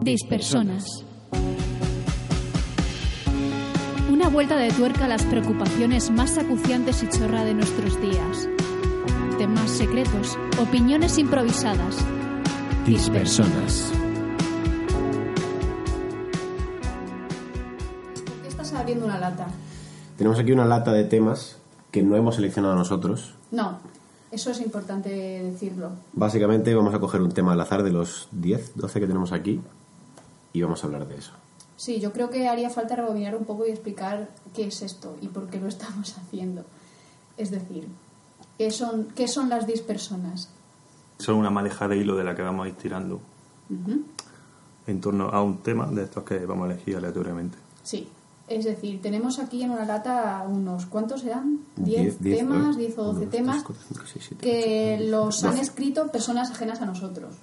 Dispersonas. Una vuelta de tuerca a las preocupaciones más acuciantes y chorra de nuestros días. Temas secretos, opiniones improvisadas. Dispersonas. ¿Por qué estás abriendo una lata? Tenemos aquí una lata de temas que no hemos seleccionado nosotros. No, eso es importante decirlo. Básicamente vamos a coger un tema al azar de los 10, 12 que tenemos aquí y vamos a hablar de eso. Sí, yo creo que haría falta rebobinar un poco y explicar qué es esto y por qué lo estamos haciendo. Es decir, ¿qué son, qué son las dispersonas? Son una madeja de hilo de la que vamos a ir tirando en torno a un tema de estos que vamos a elegir aleatoriamente. Sí, es decir, tenemos aquí en una lata unos, ¿cuántos eran? Diez, 10 diez, temas, ¿no? 10 o 12 Uno, dos, temas tres, cuatro, cinco, seis, siete, que ocho, los han doce. escrito personas ajenas a nosotros.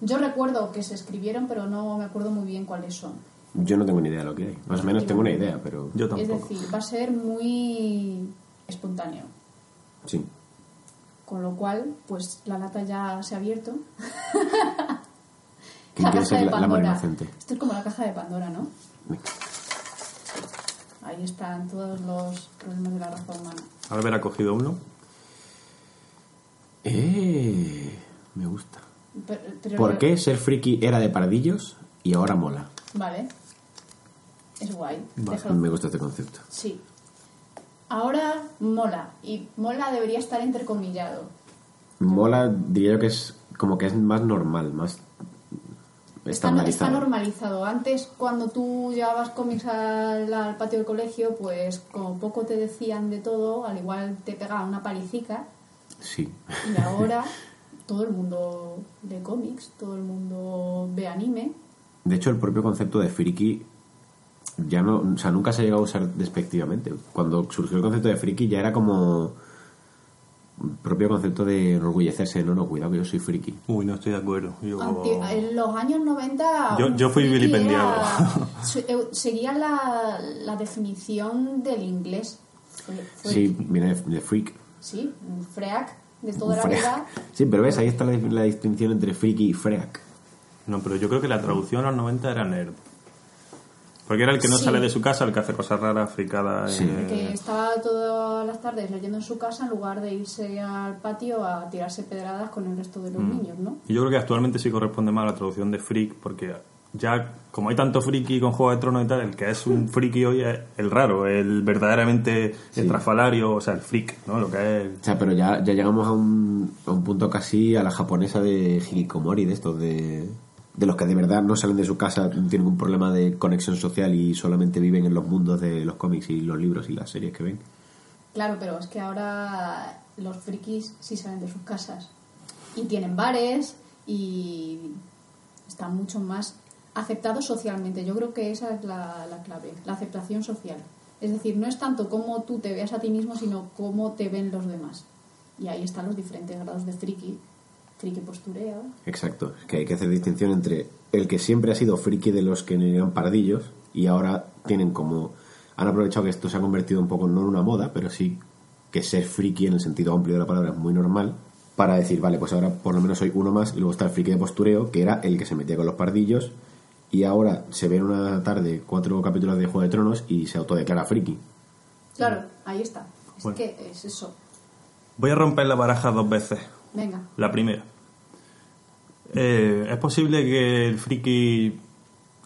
Yo recuerdo que se escribieron, pero no me acuerdo muy bien cuáles son. Yo no tengo ni idea de lo que hay. Más o menos tengo una idea, pero... Yo Es tampoco. decir, va a ser muy espontáneo. Sí. Con lo cual, pues la lata ya se ha abierto. ¿Quién La quiere caja ser de la, la Pandora. inocente? Esto es como la caja de Pandora, ¿no? Ahí están todos los problemas de la raza humana. Albert ha cogido uno. Eh, me gusta. Pero- pero- ¿Por qué ser friki era de paradillos y ahora mola? Vale. Es guay. Vale. Me gusta este concepto. Sí. Ahora mola. Y mola debería estar entrecomillado. Mola, diría yo que es como que es más normal, más Está, está estandarizado. normalizado. Antes, cuando tú llevabas cómics al, al patio del colegio, pues como poco te decían de todo, al igual te pegaban una palicica. Sí. Y ahora todo el mundo lee cómics, todo el mundo ve anime. De hecho, el propio concepto de friki ya no, o sea, nunca se ha llegado a usar despectivamente. Cuando surgió el concepto de friki ya era como propio concepto de enorgullecerse, no, no, cuidado que yo soy friki. Uy, no estoy de acuerdo. Yo, Aunque en los años 90... Yo- yo fui vilipendiado. era- Seguía la, la definición del inglés. Fue- fue- Sí, viene de, de freak. Sí, freak de toda la Freak. vida. Sí, pero ves, ahí está la, la distinción entre friki y freak. No, pero yo creo que la traducción a los 90 era nerd. Porque era el que no Sí. sale de su casa, el que hace cosas raras, fricadas. Sí. eh, Que estaba todas las tardes leyendo en su casa en lugar de irse al patio a tirarse pedradas con el resto de los Mm. niños, ¿no? Y yo creo que actualmente sí corresponde más a la traducción de freak, porque ya, como hay tanto friki con Juego de Tronos y tal, el que es un friki hoy es el raro, el verdaderamente estrafalario, o sea, el freak, ¿no? Lo que es. O sea, pero ya, ya llegamos a un, a un punto casi a la japonesa de hikikomori, de estos, de, de los que de verdad no salen de su casa, no tienen ningún problema de conexión social y solamente viven en los mundos de los cómics y los libros y las series que ven. Claro, pero es que ahora los frikis sí salen de sus casas y tienen bares y están mucho más aceptados socialmente. Yo creo que esa es la, la clave, la aceptación social. Es decir, no es tanto cómo tú te veas a ti mismo, sino cómo te ven los demás. Y ahí están los diferentes grados de friki. Friki postureo. Exacto, es que hay que hacer distinción entre el que siempre ha sido friki de los que eran paradillos y ahora tienen como... Han aprovechado que esto se ha convertido un poco no en una moda, pero sí que ser friki en el sentido amplio de la palabra es muy normal para decir, vale, pues ahora por lo menos soy uno más y luego está el friki de postureo, que era el que se metía con los pardillos y ahora se ve en una tarde cuatro capítulos de Juego de Tronos y se autodeclara friki. Claro, ahí está. Es Bueno. que es eso. Voy a romper la baraja dos veces. Venga. La primera. Eh, ¿Es posible que el friki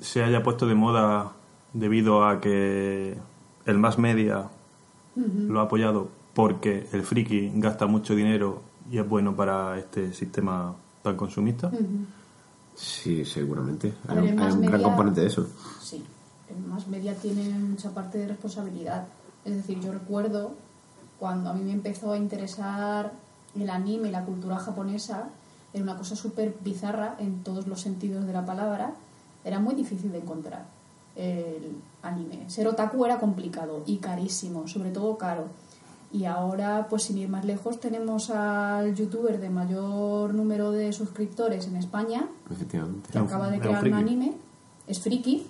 se haya puesto de moda debido a que el más media lo ha apoyado porque el friki gasta mucho dinero y es bueno para este sistema tan consumista? Sí, seguramente. Hay, ver, un, hay gran componente de eso. Sí, el más media tiene mucha parte de responsabilidad. Es decir, yo recuerdo cuando a mí me empezó a interesar el anime y la cultura japonesa, era una cosa súper bizarra en todos los sentidos de la palabra, era muy difícil de encontrar el anime. Ser otaku era complicado y carísimo, sobre todo caro. Y ahora, pues sin ir más lejos, tenemos al youtuber de mayor número de suscriptores en España, Efectivamente. que acaba de crear un anime, es friki,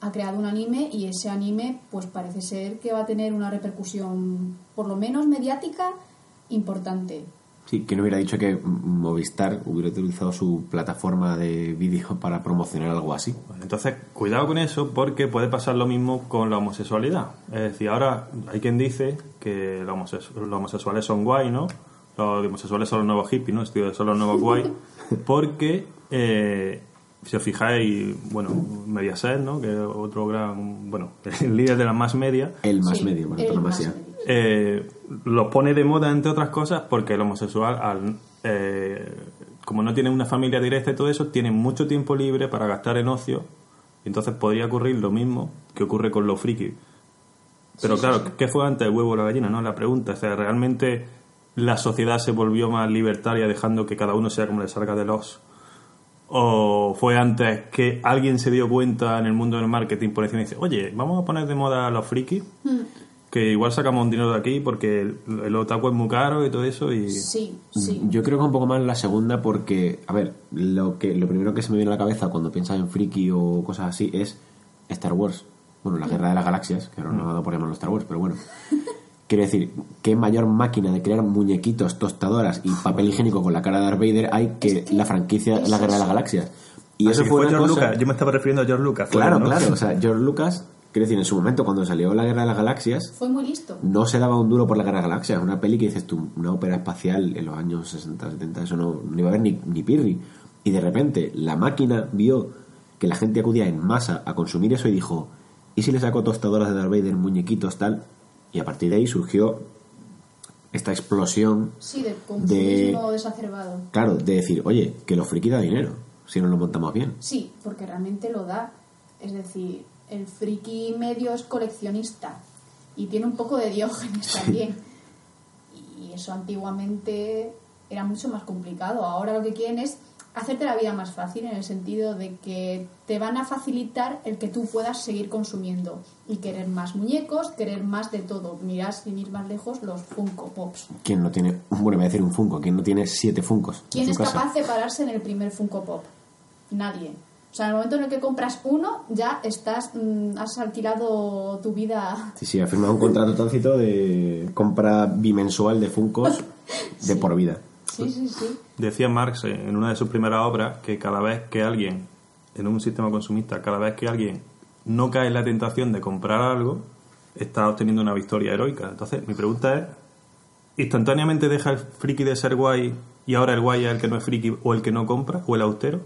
ha creado un anime y ese anime pues parece ser que va a tener una repercusión por lo menos mediática importante. Sí, que no hubiera dicho que Movistar hubiera utilizado su plataforma de vídeo para promocionar algo así. Entonces, cuidado con eso porque puede pasar lo mismo con la homosexualidad. Es decir, ahora hay quien dice que los, homosexu- los homosexuales son guay, ¿no? Los homosexuales son los nuevos hippies, ¿no? Son los nuevos guay. Porque, eh, si os fijáis, bueno, Mediaset, ¿no? Que es otro gran, bueno, el líder de la más media, El más Sí, medio, por el más medio. eh, lo pone de moda, entre otras cosas, porque el homosexual, al, eh, como no tiene una familia directa y todo eso, tiene mucho tiempo libre para gastar en ocio. Y entonces podría ocurrir lo mismo que ocurre con los frikis. Pero Sí, claro, sí, sí. ¿qué fue antes el huevo o la gallina? No, la pregunta. O sea, ¿realmente la sociedad se volvió más libertaria dejando que cada uno sea como le salga de los? ¿O fue antes que alguien se dio cuenta en el mundo del marketing por encima y dice, oye, vamos a poner de moda a los frikis? Hmm. Que igual sacamos un dinero de aquí porque el, el otaku es muy caro y todo eso y... Sí, sí. Yo creo que un poco más la segunda porque, a ver, lo que lo primero que se me viene a la cabeza cuando piensas en friki o cosas así es Star Wars. Bueno, la Guerra de las Galaxias, que ahora no ha dado por llamarlo Star Wars, pero bueno. Quiero decir, ¿qué mayor máquina de crear muñequitos, tostadoras y papel higiénico con la cara de Darth Vader hay que, Es que la franquicia es La Guerra de las. Galaxias? Y Así eso fue una George cosa... Lucas. Yo me estaba refiriendo a George Lucas. Claro, ¿no? claro. O sea, George Lucas, quiero decir, en su momento cuando salió La Guerra de las Galaxias, Fue muy listo. no se daba un duro por la Guerra de las Galaxias. Una peli que dices tú, una ópera espacial en los años 60, 70, eso no, no iba a haber ni, ni pirri. Y de repente la máquina vio que la gente acudía en masa a consumir eso y dijo, ¿y si le saco tostadoras de Darth Vader, muñequitos, tal? Y a partir de ahí surgió esta explosión, Sí, de consumismo desacerbado. claro, de decir, oye, que los friki da dinero, si no lo montamos bien. Sí, porque realmente lo da. Es decir, el friki medio es coleccionista y tiene un poco de diógenes también. Y eso antiguamente era mucho más complicado. Ahora lo que quieren es hacerte la vida más fácil en el sentido de que te van a facilitar el que tú puedas seguir consumiendo y querer más muñecos, querer más de todo. Mirad sin ir más lejos los Funko Pops. ¿Quién no tiene, bueno, voy a decir un Funko, ¿quién no tiene siete Funcos? en ¿Quién es casa? capaz de pararse en el primer Funko Pop? Nadie. O sea, en el momento en el que compras uno, ya estás, mm, has alquilado tu vida. Sí, sí, ha firmado un contrato tácito de compra bimensual de Funcos de por vida. Sí, sí, sí. Decía Marx en una de sus primeras obras que cada vez que alguien, en un sistema consumista, cada vez que alguien no cae en la tentación de comprar algo, está obteniendo una victoria heroica. Entonces, mi pregunta es, ¿instantáneamente deja el friki de ser guay y ahora el guay es el que no es friki o el que no compra o el austero?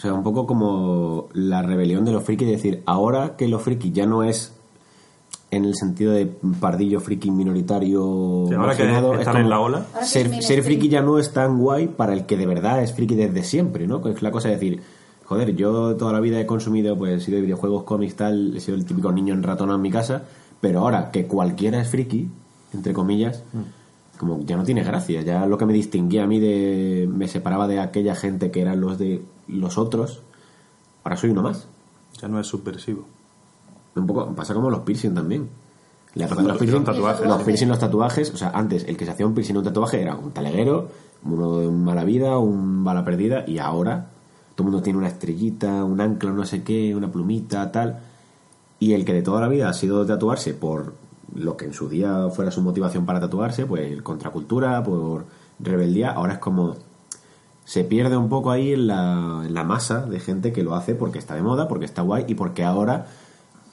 O sea, un poco como la rebelión de los frikis, es decir, ahora que los frikis ya no es en el sentido de pardillo friki minoritario Sí, ahora que es están como en la ola. Ser, ser friki ya no es tan guay para el que de verdad es friki desde siempre, ¿no? Es la cosa de decir, joder, yo toda la vida he consumido, pues he sido de videojuegos, cómics, tal, he sido el típico niño enratonado en mi casa, pero ahora que cualquiera es friki, entre comillas, como ya no tiene gracia, ya lo que me distinguía a mí de, me separaba de aquella gente que eran los de los otros, ahora soy uno más. Ya no es subversivo. Un poco, pasa como los piercing también. La los Los piercing, tatuajes, los piercing, los tatuajes, o sea, antes el que se hacía un piercing o un tatuaje era un taleguero, uno de mala vida, un bala perdida, y ahora todo el mundo tiene una estrellita, un ancla, no sé qué, una plumita, tal. Y el que de toda la vida ha sido tatuarse por lo que en su día fuera su motivación para tatuarse, pues contracultura, por rebeldía, ahora es como se pierde un poco ahí en la, en la masa de gente que lo hace porque está de moda, porque está guay y porque ahora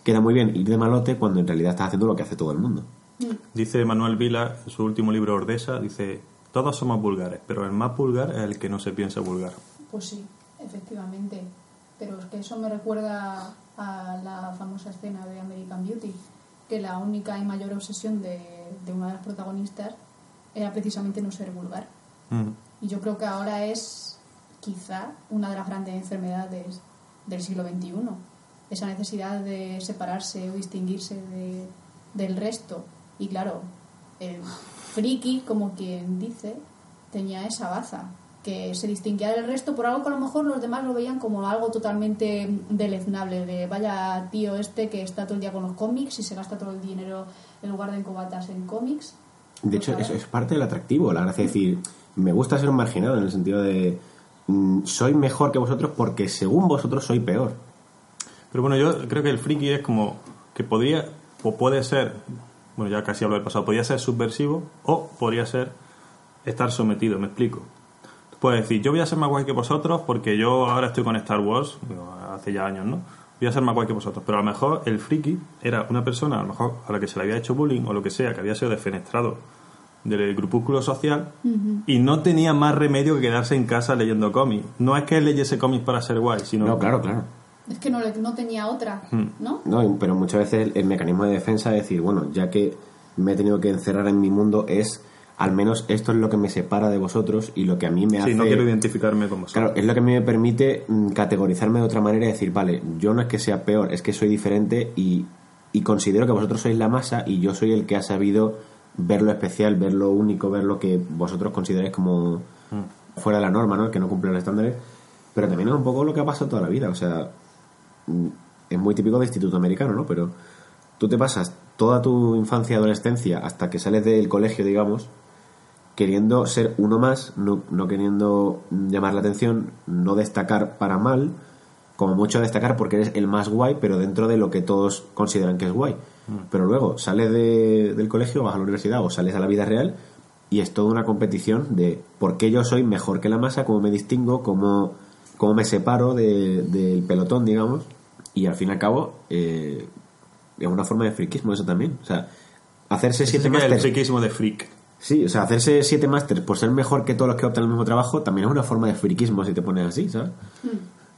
queda muy bien ir de malote cuando en realidad estás haciendo lo que hace todo el mundo. Dice Manuel Vila en su último libro Ordesa, dice, todos somos vulgares, pero el más vulgar es el que no se piensa vulgar. Pues sí, efectivamente. Pero es que eso me recuerda a la famosa escena de American Beauty, que la única y mayor obsesión de, de una de las protagonistas era precisamente no ser vulgar. Mm. Y yo creo que ahora es quizá una de las grandes enfermedades del siglo XXI. Esa necesidad de separarse o distinguirse de- del resto. Y claro, el friki, como quien dice, tenía esa baza, que se distinguía del resto por algo que a lo mejor los demás lo veían como algo totalmente deleznable, de vaya tío este que está todo el día con los cómics y se gasta todo el dinero en lugar de en cobatas en cómics. De hecho, Pues, es, es parte del atractivo, la gracia de decir, me gusta ser un marginado en el sentido de, mm, soy mejor que vosotros porque según vosotros soy peor. Pero bueno, yo creo que el friki es como que podría o puede ser, bueno, ya casi hablo del pasado, podría ser subversivo o podría ser estar sometido, me explico. Tú puedes decir, yo voy a ser más guay que vosotros porque yo ahora estoy con Star Wars, hace ya años, ¿no? Voy a ser más guay que vosotros. Pero a lo mejor el friki era una persona, a lo mejor a la que se le había hecho bullying o lo que sea, que había sido defenestrado del grupúsculo social y no tenía más remedio que quedarse en casa leyendo cómics. No es que él leyese cómics para ser guay, sino No, claro, claro. Es que no, le- no tenía otra, ¿no? No, y- pero muchas veces el, el mecanismo de defensa es decir, bueno, ya que me he tenido que encerrar en mi mundo es, al menos esto es lo que me separa de vosotros y lo que a mí me hace... Sí, no quiero identificarme con vosotros. Claro, es lo que a mí me permite mm, categorizarme de otra manera y decir, vale, yo no es que sea peor, es que soy diferente y, y considero que vosotros sois la masa y yo soy el que ha sabido ver lo especial, ver lo único, ver lo que vosotros consideráis como fuera de la norma, ¿no? El que no cumple los estándares. Pero también es un poco lo que ha pasado toda la vida, o sea, mm, es muy típico de instituto americano, ¿no? Pero tú te pasas toda tu infancia y adolescencia hasta que sales del colegio, digamos, queriendo ser uno más, no, no queriendo llamar la atención, no destacar para mal, como mucho destacar porque eres el más guay, pero dentro de lo que todos consideran que es guay. Pero luego sales de- del colegio, vas a la universidad o sales a la vida real y es toda una competición de por qué yo soy mejor que la masa, cómo me distingo, cómo, cómo me separo de- del pelotón, digamos. Y al fin y al cabo, eh, es una forma de friquismo eso también. O sea, hacerse siete el friquismo de freak. Sí, o sea, hacerse siete másters por ser mejor que todos los que optan el mismo trabajo también es una forma de friquismo si te pones así, ¿sabes?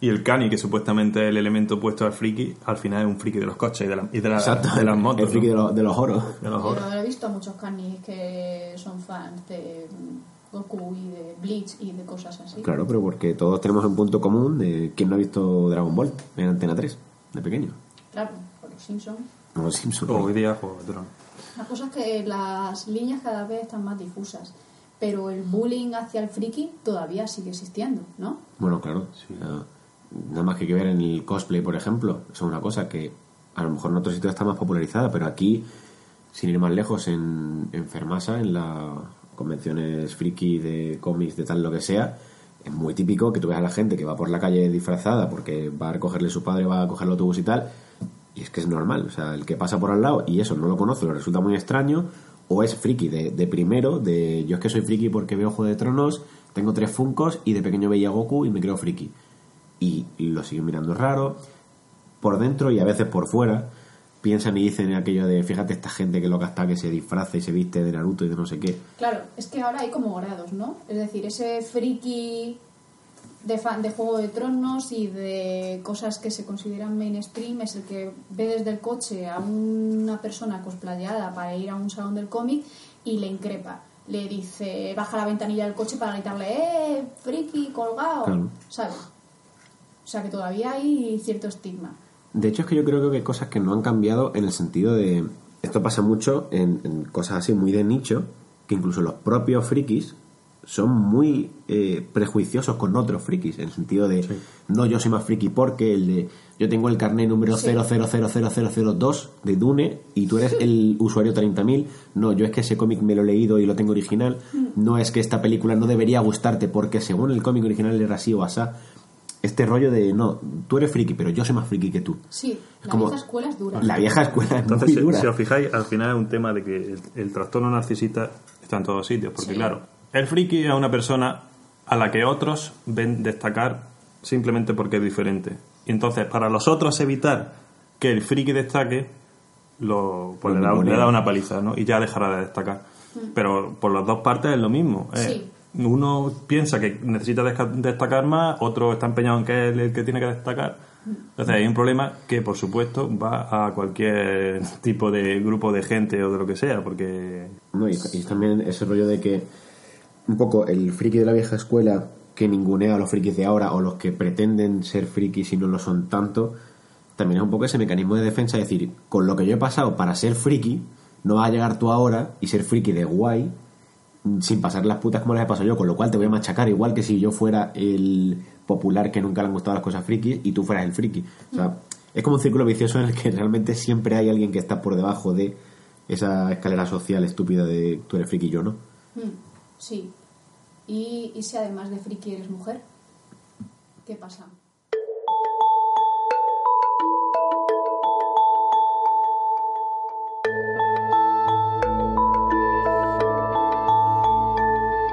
Y el cani, que supuestamente es el elemento opuesto al friki, al final es un friki de los coches y de, la- y de, la- Exacto, de las motos. el friki ¿no? de, los- de los oros. De los Pero horror. he visto a muchos canis que son fans de mm, Goku y de Bleach y de cosas así. Claro, pero porque todos tenemos un punto común de quién no ha visto Dragon Ball en Antena 3, de pequeño. Claro, por los Simpsons. O los Simpsons. Hoy día Juego de Tronos. La cosa es que las líneas cada vez están más difusas, pero el bullying hacia el friki todavía sigue existiendo, ¿no? Bueno, claro. o sea, nada más que que ver en el cosplay, por ejemplo. Es una cosa que a lo mejor en otros sitios está más popularizada, pero aquí, sin ir más lejos, en, en Fermasa, en las convenciones friki de cómics, de tal lo que sea, es muy típico que tú veas a la gente que va por la calle disfrazada porque va a recogerle su padre, va a coger el autobús y tal. Y es que es normal, o sea, el que pasa por al lado y eso no lo conoce, lo resulta muy extraño, o es friki de, primero, de yo es que soy friki porque veo Juego de Tronos, tengo tres funcos y de pequeño veía Goku y me creo friki. Y, y lo siguen mirando raro, por dentro y a veces por fuera, piensan y dicen aquello de fíjate esta gente que loca está que se disfraza y se viste de Naruto y de no sé qué. Claro, es que ahora hay como grados, ¿no? Es decir, ese friki de fan de Juego de Tronos y de cosas que se consideran mainstream es el que ve desde el coche a una persona cosplayada para ir a un salón del cómic y le increpa. Le dice, baja la ventanilla del coche para gritarle, ¡eh, friki, colgado! Claro. ¿Sabes? O sea que todavía hay cierto estigma. De hecho, es que yo creo que hay cosas que no han cambiado en el sentido de. Esto pasa mucho en, en cosas así muy de nicho, que incluso los propios frikis son muy eh, prejuiciosos con otros frikis, en el sentido de. No, yo soy más friki porque el de. Yo tengo el carnet número Sí. 0000002 de Dune y tú eres el usuario 30.000. No, yo es que ese cómic me lo he leído y lo tengo original. No es que esta película no debería gustarte porque según el cómic original era así o asá. Este rollo de, no, tú eres friki, pero yo soy más friki que tú. Sí, Es la como- vieja escuela es dura. La vieja escuela es Entonces, muy si, dura. si os fijáis, al final es un tema de que el, el trastorno narcisista está en todos sitios. Porque, Sí. claro, el friki es una persona a la que otros ven destacar simplemente porque es diferente. Y entonces, para los otros evitar que el friki destaque, lo, pues le, da, le da una paliza, ¿no? Y ya dejará de destacar. Pero por las dos partes es lo mismo. eh. Sí. Uno piensa que necesita destacar más, otro está empeñado en que es el que tiene que destacar. Entonces hay un problema que, por supuesto, va a cualquier tipo de grupo de gente o de lo que sea, porque No, y, y también ese rollo de que un poco el friki de la vieja escuela que ningunea a los frikis de ahora o los que pretenden ser frikis y no lo son tanto, también es un poco ese mecanismo de defensa, es decir, con lo que yo he pasado para ser friki, no vas a llegar tú ahora y ser friki de guay sin pasar las putas como las he pasado yo, con lo cual te voy a machacar igual que si yo fuera el popular que nunca le han gustado las cosas frikis y tú fueras el friki. O sea, es como un círculo vicioso en el que realmente siempre hay alguien que está por debajo de esa escalera social estúpida de tú eres friki y yo no. Mm, Sí. Y, y si además de friki eres mujer, ¿qué pasa?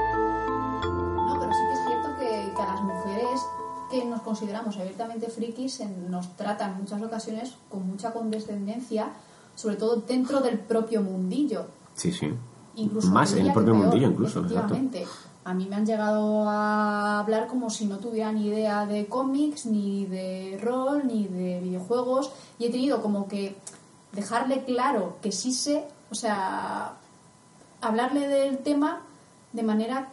No, pero sí que es cierto que, que a las mujeres que nos consideramos abiertamente frikis nos trata en muchas ocasiones con mucha condescendencia, sobre todo dentro del propio mundillo. Sí, sí. Incluso Más en el propio peor, mundillo, incluso. exacto. A mí me han llegado a hablar como si no tuviera ni idea de cómics, ni de rol, ni de videojuegos. Y he tenido como que dejarle claro que sí sé, o sea, hablarle del tema de manera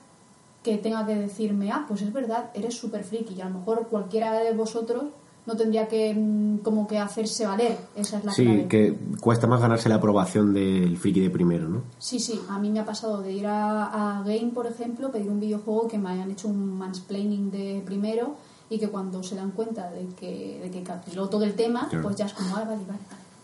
que tenga que decirme, ah, pues es verdad, eres súper friki. Y a lo mejor cualquiera de vosotros no tendría que mm, como que hacerse valer. Esa es la Sí, clave. que cuesta más ganarse la aprobación del friki de primero, ¿no? Sí, sí, a mí me ha pasado de ir a, a Game, por ejemplo, pedir un videojuego que me hayan hecho un mansplaining de primero y que cuando se dan cuenta de que, de que capiló todo el tema, Claro. pues ya es como, ah, vale, vale, vale,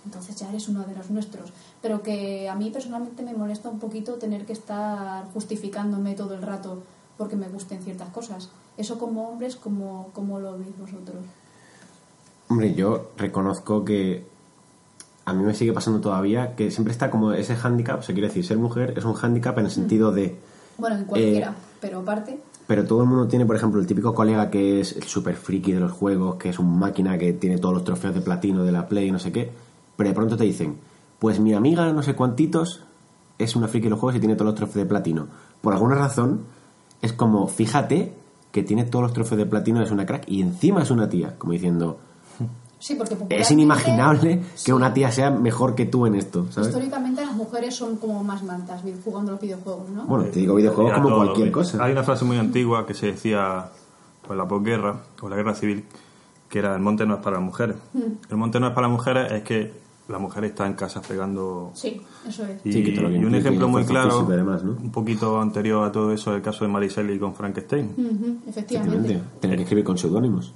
entonces ya eres uno de los nuestros. Pero que a mí personalmente me molesta un poquito tener que estar justificándome todo el rato porque me gusten ciertas cosas. Eso como hombres, como, como lo veis vosotros? Hombre, yo reconozco que a mí me sigue pasando todavía que siempre está como ese hándicap, o sea, quiere decir, ser mujer es un hándicap en el sentido de... Bueno, en cualquiera, Eh, pero aparte... Pero todo el mundo tiene, por ejemplo, el típico colega que es el super friki de los juegos, que es un máquina que tiene todos los trofeos de platino de la Play, no sé qué. Pero de pronto te dicen, pues mi amiga no sé cuantitos es una friki de los juegos y tiene todos los trofeos de platino. Por alguna razón, es como, fíjate que tiene todos los trofeos de platino, es una crack y encima es una tía. Como diciendo, Sí, porque es inimaginable Sí. que una tía sea mejor que tú en esto, ¿sabes? Históricamente las mujeres son como más mantas jugando los videojuegos, ¿no? Bueno, te digo videojuegos como todo, cualquier cosa. Hay una frase muy antigua que se decía pues la posguerra o la guerra civil, que era el monte no es para las mujeres. Mm. El monte no es para las mujeres es que la mujer está en casa pegando Sí, eso es. y, Sí, que un ejemplo muy claro, un poquito anterior a todo eso, el caso de Mary Shelley con Frankenstein. Efectivamente, tener que escribir con seudónimos.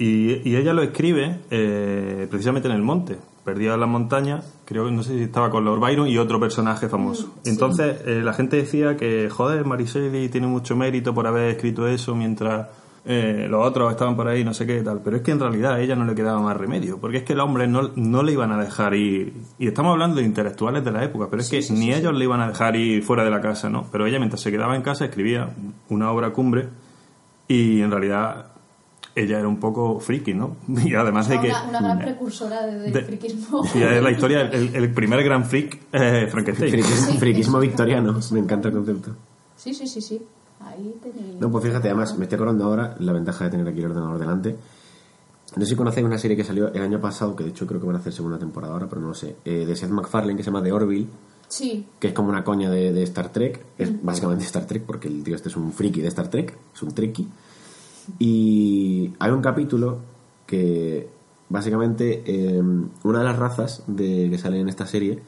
Y, y ella lo escribe eh, precisamente en el monte, perdida en las montañas, creo que no sé si estaba con Lord Byron y otro personaje famoso. Mm, sí. Entonces eh, la gente decía que, joder, Mary Shelley tiene mucho mérito por haber escrito eso mientras eh, los otros estaban por ahí, no sé qué tal. Pero es que en realidad a ella no le quedaba más remedio, porque es que el hombre no, no le iban a dejar ir. Y estamos hablando de intelectuales de la época, pero es que ni ellos le iban a dejar ir fuera de la casa, ¿no? Pero ella mientras se quedaba en casa escribía una obra cumbre y en realidad ella era un poco friki, ¿no? Y además de que... una, una gran precursora de- del de- friquismo. Sí, es la historia, el, el primer gran freak eh, Frankenstein. Friquismo, friquismo victoriano, me encanta el concepto. Sí, sí, sí, sí. Ahí tenéis... No, pues fíjate, además, me estoy acordando ahora la ventaja de tener aquí el ordenador delante. No sé si conocéis una serie que salió el año pasado, que de hecho creo que van a hacer segunda temporada ahora, pero no lo sé, eh, de Seth MacFarlane, que se llama The Orville, Sí, que es como una coña de, de Star Trek, es básicamente Star Trek, porque el tío este es un friki de Star Trek, es un trekkie. Y hay un capítulo que básicamente eh, una de las razas de, que sale en esta serie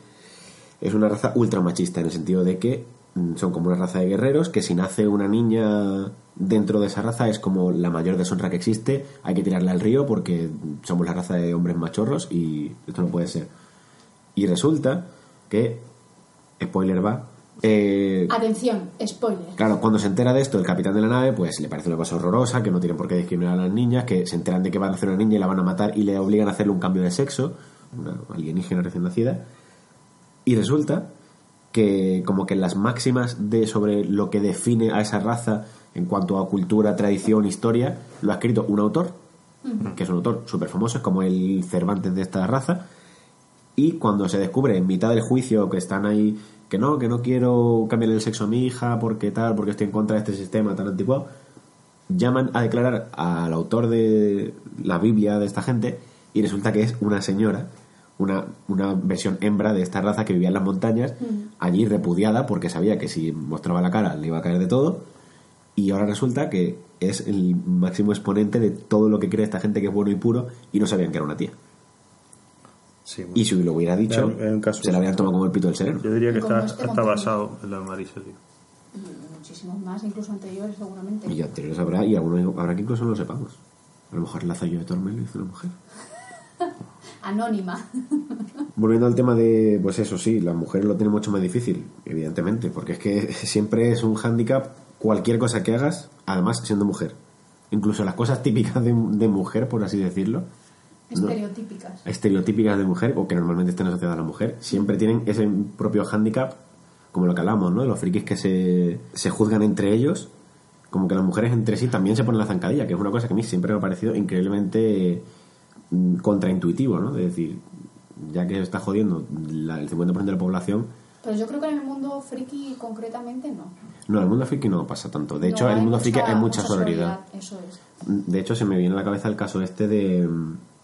es una raza ultra machista, en el sentido de que mm, son como una raza de guerreros que si nace una niña dentro de esa raza es como la mayor deshonra que existe, hay que tirarla al río porque somos la raza de hombres machorros y esto no puede ser. Y resulta que, spoiler va, eh, atención, spoiler. Claro, cuando se entera de esto el capitán de la nave, pues le parece una cosa horrorosa, que no tienen por qué discriminar a las niñas, que se enteran de que van a hacer una niña y la van a matar y le obligan a hacerle un cambio de sexo, una alienígena recién nacida. Y resulta que como que las máximas de sobre lo que define a esa raza en cuanto a cultura, tradición, historia, lo ha escrito un autor, que es un autor súper famoso, es como el Cervantes de esta raza, y cuando se descubre en mitad del juicio que están ahí que no, que no quiero cambiar el sexo a mi hija porque tal, porque estoy en contra de este sistema tan anticuado, llaman a declarar al autor de la Biblia de esta gente y resulta que es una señora, una, una versión hembra de esta raza que vivía en las montañas, allí repudiada porque sabía que si mostraba la cara le iba a caer de todo y ahora resulta que es el máximo exponente de todo lo que cree esta gente que es bueno y puro y no sabían que era una tía. Sí, bueno. Y si lo hubiera dicho, caso- se la habrían tomado como el pito del sereno. Yo diría que está, este está basado en la. Y muchísimos más, incluso anteriores seguramente. Y anteriores habrá, y algunos habrá que incluso no lo sepamos. A lo mejor la yo de Tormel lo hizo una mujer. Anónima. Volviendo al tema de, pues eso sí, las mujeres lo tienen mucho más difícil, evidentemente, porque es que siempre es un hándicap cualquier cosa que hagas, además siendo mujer. Incluso las cosas típicas de, de mujer, por así decirlo, ¿no? Estereotípicas. estereotípicas de mujer, o que normalmente están asociadas a la mujer, siempre tienen ese propio hándicap, como lo que hablamos, ¿no? De los frikis que se, se juzgan entre ellos, como que las mujeres entre sí también se ponen la zancadilla, que es una cosa que a mí siempre me ha parecido increíblemente mm, contraintuitivo, ¿no? Es decir, ya que se está jodiendo la- el 50% de la población, Pero yo creo que en el mundo friki concretamente no. no, en el mundo friki no pasa tanto. De hecho, en el mundo mucha- friki hay mucha mucha sororidad. Eso es. De hecho, se me viene a la cabeza el caso este de...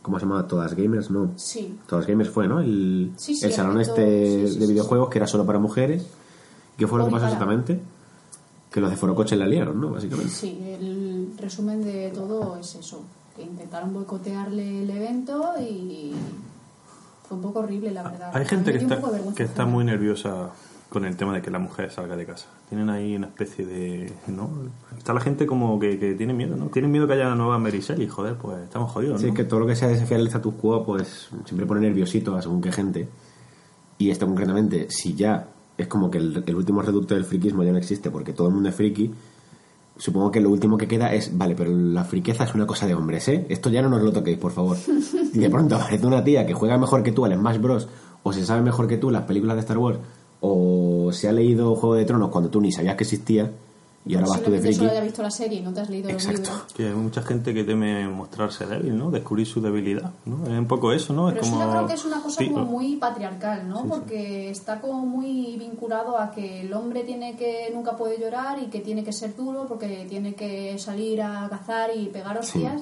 ¿Cómo se llama? Todas Gamers, ¿no? Sí. Todas Gamers fue, ¿no? El, Sí, sí, el salón este sí, sí, de sí, videojuegos que era solo para mujeres. ¿Qué fue lo que pasó exactamente? Que los de Forocoche la liaron, ¿no? Básicamente. Sí, el resumen de todo es eso. Que intentaron boicotearle el evento y fue un poco horrible, la verdad. Hay A gente que está, que está muy nerviosa con el tema de que la mujer salga de casa. Tienen ahí una especie de... ¿no? Está la gente como que, que tiene miedo, ¿no? Tienen miedo que haya una nueva Mary Shelley, joder, pues estamos jodidos, Sí, ¿no? es que todo lo que sea desafiar el status quo, pues siempre pone nerviosito a según qué gente. Y esto concretamente, si ya es como que el, el último reducto del friquismo ya no existe porque todo el mundo es friki, supongo que lo último que queda es, vale, pero la friqueza es una cosa de hombres, ¿eh? Esto ya no nos lo toquéis, por favor. Y de pronto aparece una tía que juega mejor que tú al Smash Bros. o se sabe mejor que tú las películas de Star Wars o se ha leído Juego de Tronos cuando tú ni sabías que existía y ahora vas tú de friki. solo haya visto la serie y no te has leído Exacto. los. Que hay mucha gente que teme mostrarse débil, ¿no? Descubrir su debilidad, ¿no? Es un poco eso, ¿no? Pero es eso como... yo creo que es una cosa Sí, como muy patriarcal, ¿no? Sí, sí. Porque está como muy vinculado a que el hombre tiene que nunca puede llorar y que tiene que ser duro porque tiene que salir a cazar y pegar hostias.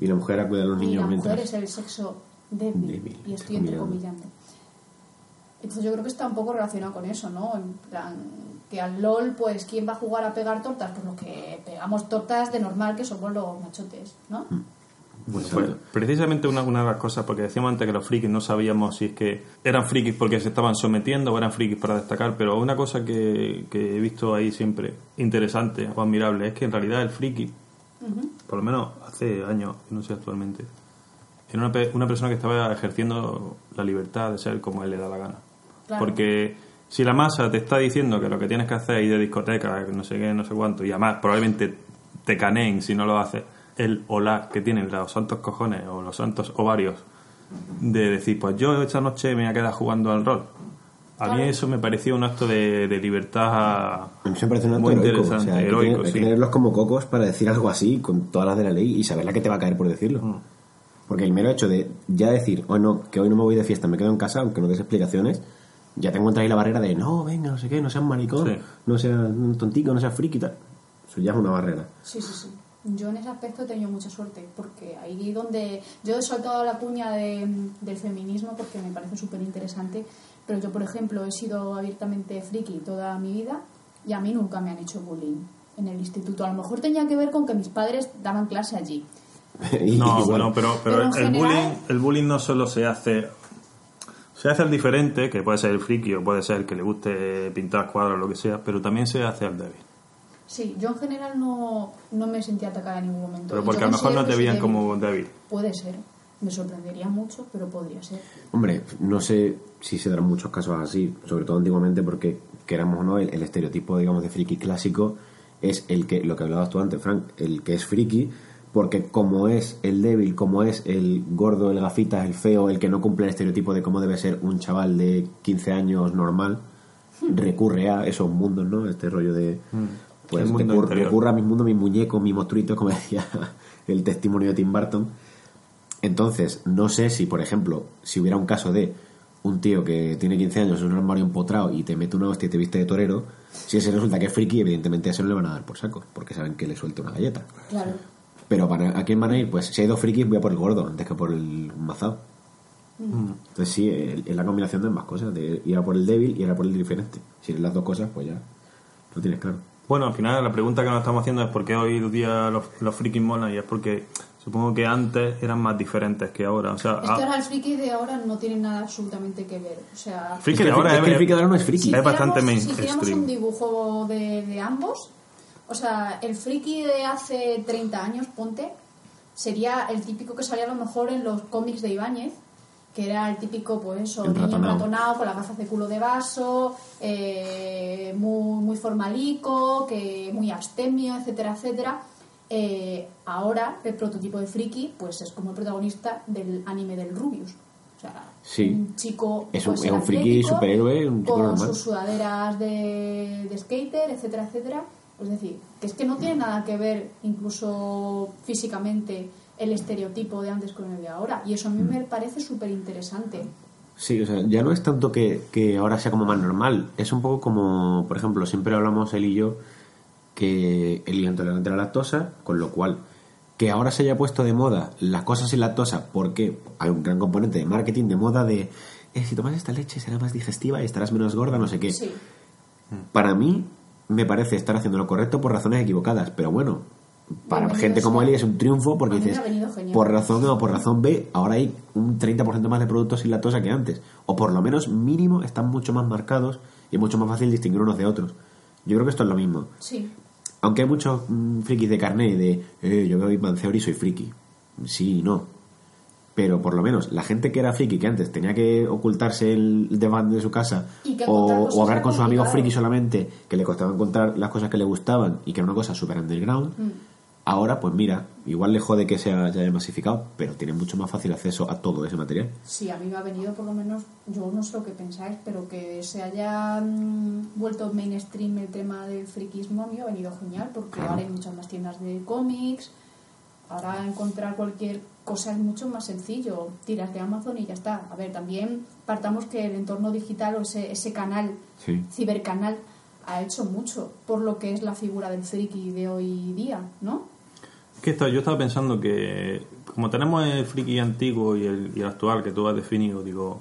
Y la mujer a cuidar a los Y niños la mientras. mujer es el sexo débil. Débil, y estoy entrecomillando. Entonces yo creo que está un poco relacionado con eso, ¿no? En plan, que al LOL, pues, ¿quién va a jugar a pegar tortas? Pues los que pegamos tortas de normal, que somos los machotes, ¿no? Mm. Bueno, pues, precisamente una, una de las cosas, porque decíamos antes que los frikis no sabíamos si es que eran frikis porque se estaban sometiendo o eran frikis para destacar, pero una cosa que, que he visto ahí siempre interesante o admirable es que en realidad el friki, por lo menos hace años, no sé actualmente, era una, pe- una persona que estaba ejerciendo la libertad de ser como él le da la gana. Claro. Porque si la masa te está diciendo que lo que tienes que hacer es ir de discoteca, no sé qué, no sé cuánto, y además probablemente te caneen si no lo haces, el o la que tienen los santos cojones o los santos ovarios de decir, pues yo esta noche me voy a quedar jugando al rol. A mí eso me parecía un acto de, de libertad A mí me parece un acto muy heroico. interesante, o sea, hay que heroico, tener- hay que sí. tenerlos como cocos para decir algo así, con todas las de la ley, y saber la que te va a caer por decirlo. Mm. Porque el mero hecho de ya decir, o no, que hoy no me voy de fiesta, me quedo en casa, aunque no des explicaciones, ya te encuentras ahí la barrera de, no, venga, no sé qué, no seas maricón, Sí. no seas un tontico, no seas friki y tal. Eso ya es una barrera. Sí, sí, sí. Yo en ese aspecto he tenido mucha suerte, porque ahí donde yo he soltado la cuña de- del feminismo porque me parece súper interesante, pero yo, por ejemplo, he sido abiertamente friki toda mi vida y a mí nunca me han hecho bullying en el instituto. A lo mejor tenía que ver con que mis padres daban clase allí. No, bueno, pero, pero, el, general- bullying, el bullying no solo se hace. Se hace al diferente, que puede ser el friki o puede ser el que le guste pintar cuadros o lo que sea, pero también se hace al débil. Sí, yo en general no, no me sentí atacada en ningún momento. Pero porque yo a lo mejor no te veían débil. como débil. Puede ser. Me sorprendería mucho, pero podría ser. Hombre, no sé si se darán muchos casos así, sobre todo antiguamente, porque queramos o no, el, el estereotipo, digamos, de friki clásico es el que, lo que hablabas tú antes, Frank, el que es friki, porque como es el débil, como es el gordo, el gafitas, el feo, el que no cumple el estereotipo de cómo debe ser un chaval de 15 años normal, recurre a esos mundos, ¿no? Este rollo de. Pues recur- interior. recurre a mis mundos, mis muñecos, mis monstruitos, como decía el testimonio de Tim Burton. Entonces, no sé si, por ejemplo, si hubiera un caso de un tío que tiene 15 años en un armario empotrado y te mete una hostia y te viste de torero, si ese resulta que es friki, evidentemente a ese no le van a dar por saco, porque saben que le suelta una galleta. Claro. Pero ¿para, ¿a quién van a ir? Pues si hay dos frikis, voy a por el gordo antes que por el mazado. Entonces sí, es la combinación de ambas cosas, de ir a por el débil y ir a por el diferente. Si eres las dos cosas, pues ya lo tienes claro. Bueno, al final la pregunta que nos estamos haciendo es por qué hoy día los, los frikis molan y es porque supongo que antes eran más diferentes que ahora. O sea, Es que ah, ahora el friki de ahora no tiene nada absolutamente que ver. O sea, friki Es que de el ahora es que el friki de ahora no es friki. es bastante hiciéramos- Si hiciéramos mainstream. un dibujo de, de ambos, o sea, el friki de hace 30 años, ponte, sería el típico que salía a lo mejor en los cómics de Ibáñez, que era el típico, pues eso, El niño ratonado con las gafas de culo de vaso, eh, muy, muy formalico, que muy abstemio, etcétera, etcétera. Eh, ahora el prototipo de friki pues es como el protagonista del anime del Rubius. O sea, Sí. un chico Es un- pues, es un friki superhéroe, un chico con normal. sus sudaderas de, de skater, etcétera, etcétera. Es decir, que es que no tiene nada que ver incluso físicamente el estereotipo de antes con el de ahora. Y eso a mí Mm. me parece súper interesante. Sí, o sea, ya no es tanto que, que ahora sea como más normal, es un poco como, por ejemplo, siempre hablamos él y yo que es intolerante a la lactosa, con lo cual que ahora se haya puesto de moda las cosas sin lactosa porque hay un gran componente de marketing de moda de eh, si tomas esta leche será más digestiva y estarás menos gorda, no sé qué. Sí. Para mí me parece estar haciendo lo correcto por razones equivocadas, pero bueno, para Bienvenido gente como él es un triunfo porque dices, por razón A o por razón B, ahora hay un 30% más de productos sin lactosa que antes, o por lo menos mínimo están mucho más marcados y es mucho más fácil distinguir unos de otros. Yo creo que esto es lo mismo. Sí. Aunque hay muchos mm, frikis de carné de eh, yo veo Big Bang Theory y soy friki. Sí y no. Pero por lo menos la gente que era friki, que antes tenía que ocultarse el diván de su casa o, hablar con sus amigos friki solamente, que le costaba encontrar las cosas que le gustaban y que era una cosa super underground, Mm. ahora pues mira, igual le jode que ya haya masificado, pero tiene mucho más fácil acceso a todo ese material. Sí, a mí me ha venido por lo menos, yo no sé lo que pensáis, pero que se haya mm, vuelto mainstream el tema del friquismo a mí me ha venido genial, porque ahora hay muchas más tiendas de cómics, ahora encontrar cualquier cosa es mucho más sencillo, tiras de Amazon y ya está. A ver, también partamos que el entorno digital o ese, ese canal, Sí. cibercanal, ha hecho mucho por lo que es la figura del friki de hoy día, ¿no? Es que esto- yo estaba pensando que, como tenemos el friki antiguo y el, y el actual que tú has definido, digo,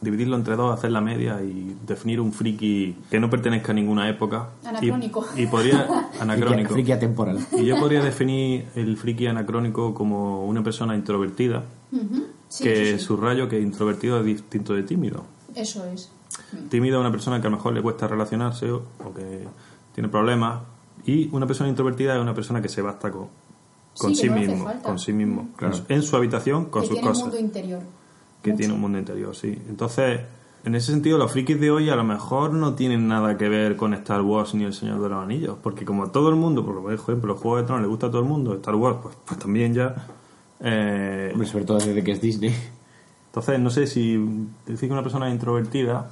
dividirlo entre dos, hacer la media y definir un friki que no pertenezca a ninguna época. Y- Anacrónico. Y, podría. Anacrónico. friki atemporal. Y yo podría definir el friki anacrónico como una persona introvertida. Sí, que sí. subrayo que introvertido es distinto de tímido. Eso es. Tímido es una persona que a lo mejor le cuesta relacionarse o, o que tiene problemas. Y una persona introvertida es una persona que se basta con, con Sí, no mismo. Con sí mismo. Claro. En su habitación, con que sus tiene cosas. un mundo interior. Que Mucho. tiene un mundo interior, sí. Entonces, en ese sentido, los frikis de hoy a lo mejor no tienen nada que ver con Star Wars ni El Señor de los Anillos, porque como a todo el mundo, por ejemplo, los Juegos de Tronos le gusta a todo el mundo, Star Wars, pues, pues también ya... eh, Hombre, sobre todo desde que es Disney. entonces, no sé si decir que una persona es introvertida,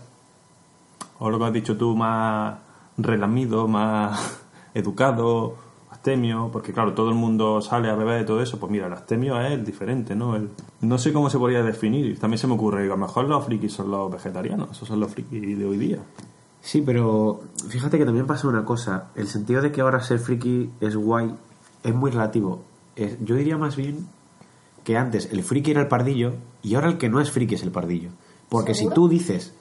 o lo que has dicho tú, más relamido, más educado, astemio, porque claro, todo el mundo sale a beber de todo eso, pues mira, el astemio es el diferente, ¿no? El- no sé cómo se podría definir, también se me ocurre que a lo mejor los frikis son los vegetarianos, esos son los frikis de hoy día. Sí, pero fíjate que también pasa una cosa. El sentido de que ahora ser friki es guay es muy relativo. Es- yo diría más bien que antes el friki era el pardillo y ahora el que no es friki es el pardillo. Porque si tú dices,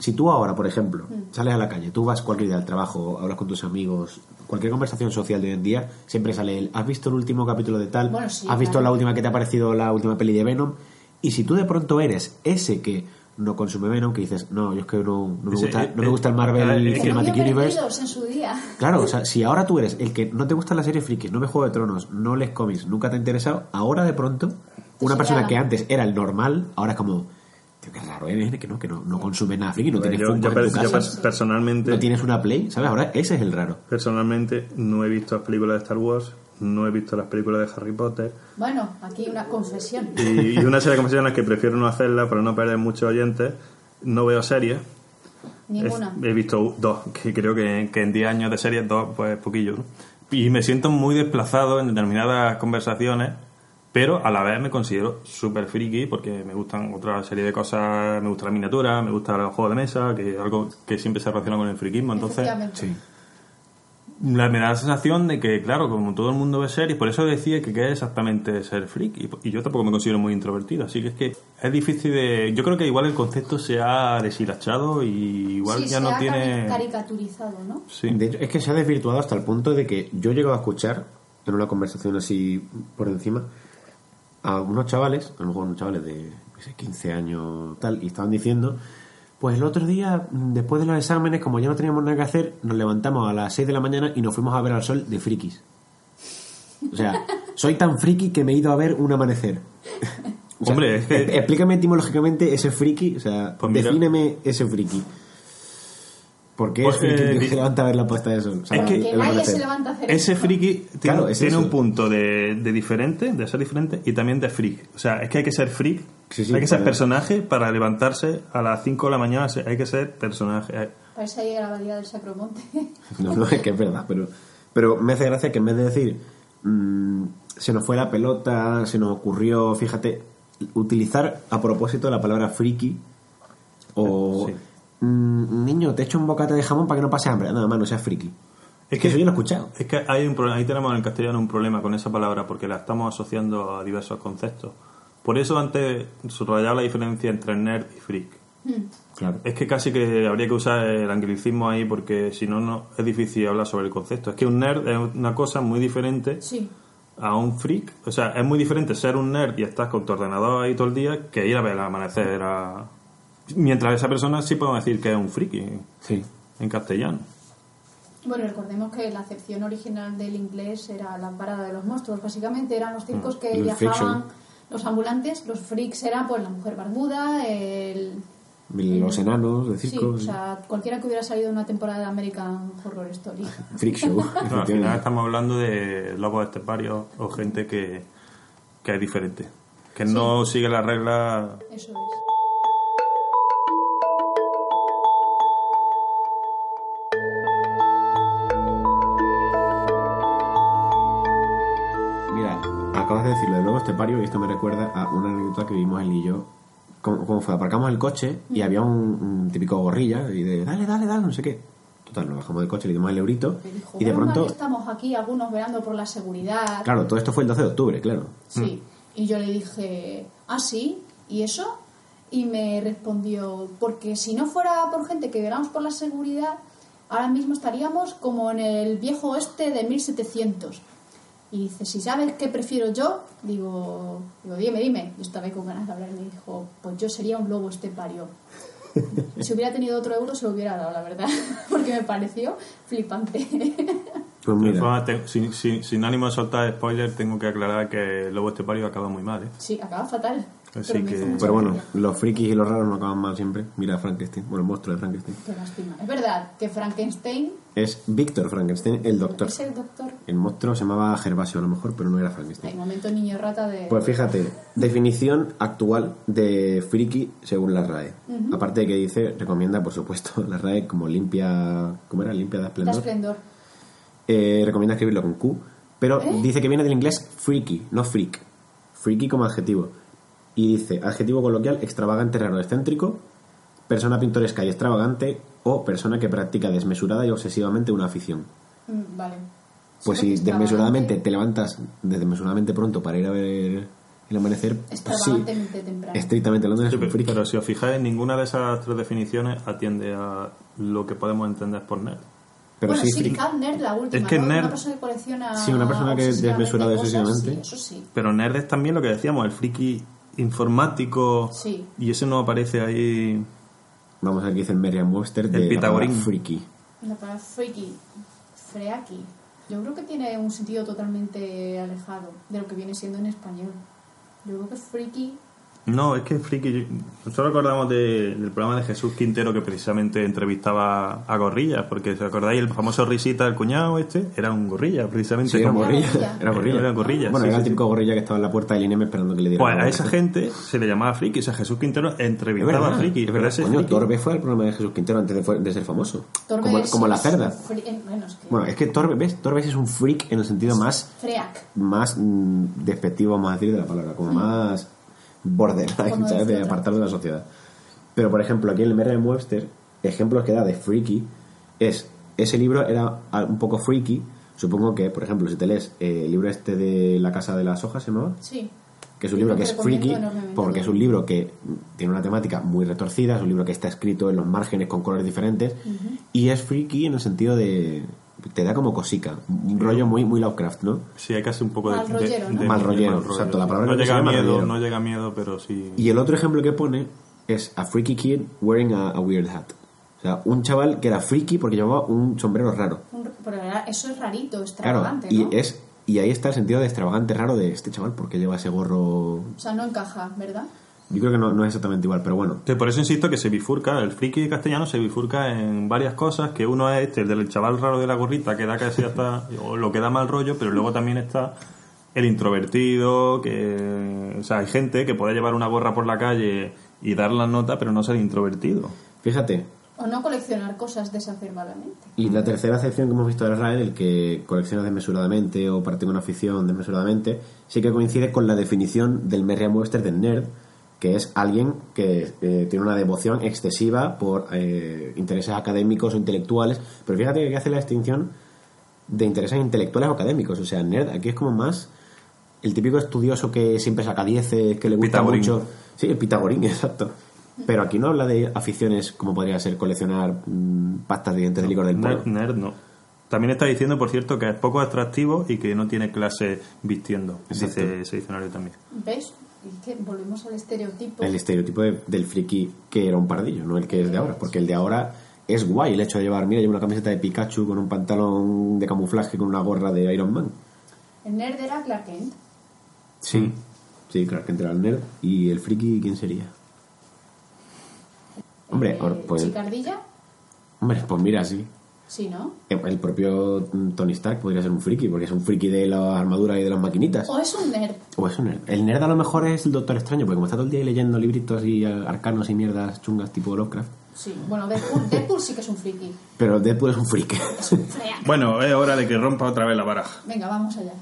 si tú ahora, por ejemplo, sales a la calle, tú vas cualquier día al trabajo, hablas con tus amigos, cualquier conversación social de hoy en día, siempre sale el, ¿has visto el último capítulo de tal? Bueno, sí, ¿Has visto claro. la última que te ha parecido la última peli de Venom? Y si tú de pronto eres ese que no consume Venom, que dices, no, yo es que no, no me, Ese, gusta, eh, no me gusta el eh, Marvel eh, Cinematic Universe. En su día. Claro, o sea, si ahora tú eres el que no te gusta la serie frikis, no ves Juego de Tronos, no lees cómics, nunca te ha interesado, ahora de pronto, una persona que antes era el normal, ahora es como, tío, qué raro, ¿eh? que no, que no, no consume nada friki, no tienes yo, Funko yo en tu yo casa, per- personalmente, no tienes una Play, ¿sabes? Ahora ese es el raro. personalmente no he visto las películas de Star Wars, no he visto las películas de Harry Potter, Bueno, aquí una confesión. y, y una serie de conversaciones que prefiero no hacerla para no perder muchos oyentes. No veo series. Ninguna. He, he visto dos, que creo que, que en 10 años de series, dos, pues poquillo. ¿no? Y me siento muy desplazado en determinadas conversaciones Pero a la vez me considero súper friki porque me gustan otra serie de cosas, me gusta la miniatura, me gusta los juegos de mesa, que es algo que siempre se relaciona con el friquismo. Entonces. Sí. la, me da la sensación de que, claro, como todo el mundo ve series, por eso decía que qué es exactamente ser freak. Y, y yo tampoco me considero muy introvertido. Así que es que es difícil de. Yo creo que igual el concepto se ha deshilachado y igual sí, ya se no ha tiene. cari- caricaturizado, ¿no? Sí. De hecho, es que se ha desvirtuado hasta el punto de que yo llego a escuchar en una conversación así por encima a unos chavales, a lo mejor unos chavales de qué sé, 15 años tal, y estaban diciendo, pues el otro día, después de los exámenes, como ya no teníamos nada que hacer, nos levantamos a las 6 de la mañana y nos fuimos a ver al sol de frikis. O sea, soy tan friki que me he ido a ver un amanecer. O sea, Hombre, es que- Explícame etimológicamente ese friki, o sea, Pues mira- defíneme ese friki. ¿Por qué Pues, es friki eh, que se levanta a ver la puesta de sol? O sea, Es que- el Que nadie amanecer. se levanta a hacer Ese friki tiene, Claro, es tiene eso. un punto de, de diferente, de ser diferente, y también de freak. O sea, es que hay que ser freak, Sí, sí, hay que ser para- personaje para levantarse a las 5 de la mañana, hay que ser personaje. Hay- Parece ahí a la abadía del Sacromonte. No, no, es que es verdad, pero, pero me hace gracia que en vez de decir mm, se nos fue la pelota, se nos ocurrió, fíjate, utilizar a propósito la palabra friki o Sí. Mm, niño, te echo un bocata de jamón para que no pase hambre. Nada más, no seas friki. Es que eso yo lo he escuchado. Es que hay un problema, ahí tenemos en el castellano un problema con esa palabra porque la estamos asociando a diversos conceptos. Por eso antes subrayaba la diferencia entre nerd y freak. Claro. Es que casi que habría que usar el anglicismo ahí porque si no, no es difícil hablar sobre el concepto. Es que un nerd es una cosa muy diferente Sí. a un freak. O sea, es muy diferente ser un nerd y estás con tu ordenador ahí todo el día que ir a ver el amanecer a... Mientras esa persona sí podemos decir que es un friki Sí. en castellano. Bueno, recordemos que la acepción original del inglés era la parada de los monstruos. Básicamente eran los circos que el viajaban, fiction. los ambulantes, los freaks eran pues la mujer barbuda, el... Los enanos de Sí, circo. o sea, cualquiera que hubiera salido de una temporada de American Horror Story. Freak show. No, al final estamos hablando de lobos esteparios o gente que, que es diferente. Que no sigue las reglas Eso es. Acabas de decirlo de nuevo estepario y esto me recuerda a una anécdota que vimos él y yo. Como, fue, aparcamos el coche y había un, un típico gorrilla y de dale, dale, dale, no sé qué. Total, nos bajamos del coche, le dimos el eurito dijo, y de "Menos mal pronto, estamos aquí algunos velando por la seguridad. claro, todo esto fue el 12 de octubre, claro. Sí. Y yo le dije, ¿ah, sí? ¿Y eso? Y me respondió, porque si no fuera por gente que velamos por la seguridad, ahora mismo estaríamos como en el viejo oeste de 1700. Y dice, si sabes qué prefiero yo, digo, digo dime, dime. Yo estaba ahí con ganas de hablar y me dijo, pues yo sería un lobo estepario. Si hubiera tenido otro euro se lo hubiera dado, la verdad, porque me pareció flipante. Pues mira, forma, te- sin, sin- sin ánimo de soltar spoiler, tengo que aclarar que el Lobo Estepario acaba muy mal. ¿eh? Sí, acaba fatal. Así pero que- bueno, los frikis y los raros no acaban mal siempre. Mira a Frankenstein, bueno, el monstruo de Frankenstein. Qué lástima. Es verdad que Frankenstein Es Víctor Frankenstein, el doctor. es el doctor. El monstruo se llamaba Gervasio a lo mejor, pero no era Frankenstein. momento niño rata de... Pues fíjate, definición actual de friki según la RAE. Aparte de que dice, recomienda por supuesto la RAE como limpia, ¿cómo era? Limpia de esplendor. esplendor. Eh, recomienda escribirlo con Q, pero ¿Eh? dice que viene del inglés freaky, no freak. Freaky como adjetivo. Y dice, adjetivo coloquial, extravagante, raro, excéntrico, persona pintoresca y extravagante o persona que practica desmesurada y obsesivamente una afición. Mm, vale. Pues si desmesuradamente te levantas desmesuradamente pronto para ir a ver el amanecer, pues sí, Extravagantemente temprano. estrictamente hablando es Sí, pero, friki. pero si os fijáis, ninguna de esas tres definiciones atiende a lo que podemos entender por nerd. Pero bueno, sí, nerd la última, Es que ¿no? nerd- Una persona que colecciona... Sí, una persona que obsesivamente desmesurada obsesivamente. Sí, eso sí. Pero nerd es también lo que decíamos, el friki informático. Sí. Y ese no aparece ahí. Vamos aquí dice Merriam Webster de El la palabra Pitagorín. friki. La palabra freaky, freaky, yo creo que tiene un sentido totalmente alejado de lo que viene siendo en español. Yo creo que freaky No, es que friki. Nosotros recordamos de- del programa de Jesús Quintero que precisamente entrevistaba a gorrillas, porque ¿os acordáis? El famoso risita del cuñado este era un gorrilla, precisamente. Sí, era como- gorrilla. Era gorrilla. Era gorrilla, Bueno, sí, era el sí, típico gorrilla que estaba en la puerta del INEM esperando que le dieran Pues a esa gente se le llamaba friki, o sea, Jesús Quintero Es entrevistaba verdad, a friki. es verdad. ese Coño, friki- Torbe fue el programa de Jesús Quintero antes de, ser famoso. Torbe como es- como la cerda. fri- eh, bueno, es que- Bueno, es que Torbe, ¿ves? Torbe es un freak en el sentido más, Freak. más mm, despectivo, vamos a decir, de la palabra. Como más borderline, ¿sabes? De otra apartarlo de la sociedad. Pero, por ejemplo, aquí en el Merriam Webster, ejemplos que da de freaky es... Ese libro era un poco freaky. Supongo que, por ejemplo, si te lees eh, el libro este de La Casa de las Hojas, ¿se llamaba? Sí. que es un libro que es freaky porque es un libro que tiene una temática muy retorcida, es un libro que está escrito en los márgenes con colores diferentes y es freaky en el sentido de te da como cosica, un rollo muy muy Lovecraft, ¿no? Sí, hay casi un poco de. Mal de- rollero, ¿no? de- Mal rollero, mal exacto, la palabra No que llega a miedo, rollero. no llega a miedo, pero sí. Y el otro ejemplo que pone es a freaky kid wearing a, a weird hat. O sea, un chaval que era freaky porque llevaba un sombrero raro. Un- Pero era- eso es rarito, Claro, extravagante, y ¿no? es y ahí está el sentido de extravagante raro de este chaval porque lleva ese gorro. O sea, no encaja, ¿verdad? Yo creo que no, no es exactamente igual, pero bueno. Que por eso insisto que se bifurca, el friki castellano se bifurca en varias cosas, que uno es este, el del chaval raro de la gorrita, que da casi hasta, o lo que da mal rollo, pero luego también está el introvertido, que, o sea, hay gente que puede llevar una gorra por la calle y dar la nota, pero no ser introvertido. Fíjate, O no coleccionar cosas desacervadamente. Y la tercera acepción que hemos visto de RAE, el que colecciona desmesuradamente o practica una afición desmesuradamente, sí que coincide con la definición del Merriam-Webster del nerd, que es alguien que eh, tiene una devoción excesiva por eh, intereses académicos o intelectuales, pero fíjate que aquí hace la distinción de intereses intelectuales o académicos, o sea, nerd aquí es como más el típico estudioso que siempre saca dieces, que le gusta Pitagorín. mucho. Sí, el pitagorín, exacto. Pero aquí no habla de aficiones como podría ser coleccionar mm, pastas de dientes de licor del polo. Nerd, nerd no. También está diciendo, por cierto, que es poco atractivo y que no tiene clase vistiendo, Exacto. dice ese diccionario también. ¿Ves? Es que volvemos al estereotipo. El estereotipo de- del friki que era un pardillo, no el que es de ahora. Porque el de ahora es guay el hecho de llevar, mira, lleva una camiseta de Pikachu con un pantalón de camuflaje con una gorra de Iron Man. El nerd era Clark Kent. Sí. Sí, claro, que entra el nerd. ¿Y el friki quién sería? Hombre, Eh, pues, Chicardilla, hombre, pues mira, sí. Sí, ¿no? El propio Tony Stark podría ser un friki, porque es un friki de las armaduras y de las maquinitas. O es un nerd. O es un nerd. El nerd a lo mejor es el Doctor Extraño, porque como está todo el día ahí leyendo libritos y eh, arcanos y mierdas chungas tipo Lovecraft. Sí. Bueno, Deadpool, Deadpool sí que es un friki. Pero Deadpool es un friki. Es un freak. Bueno, es hora de que rompa otra vez la baraja. Venga, vamos allá.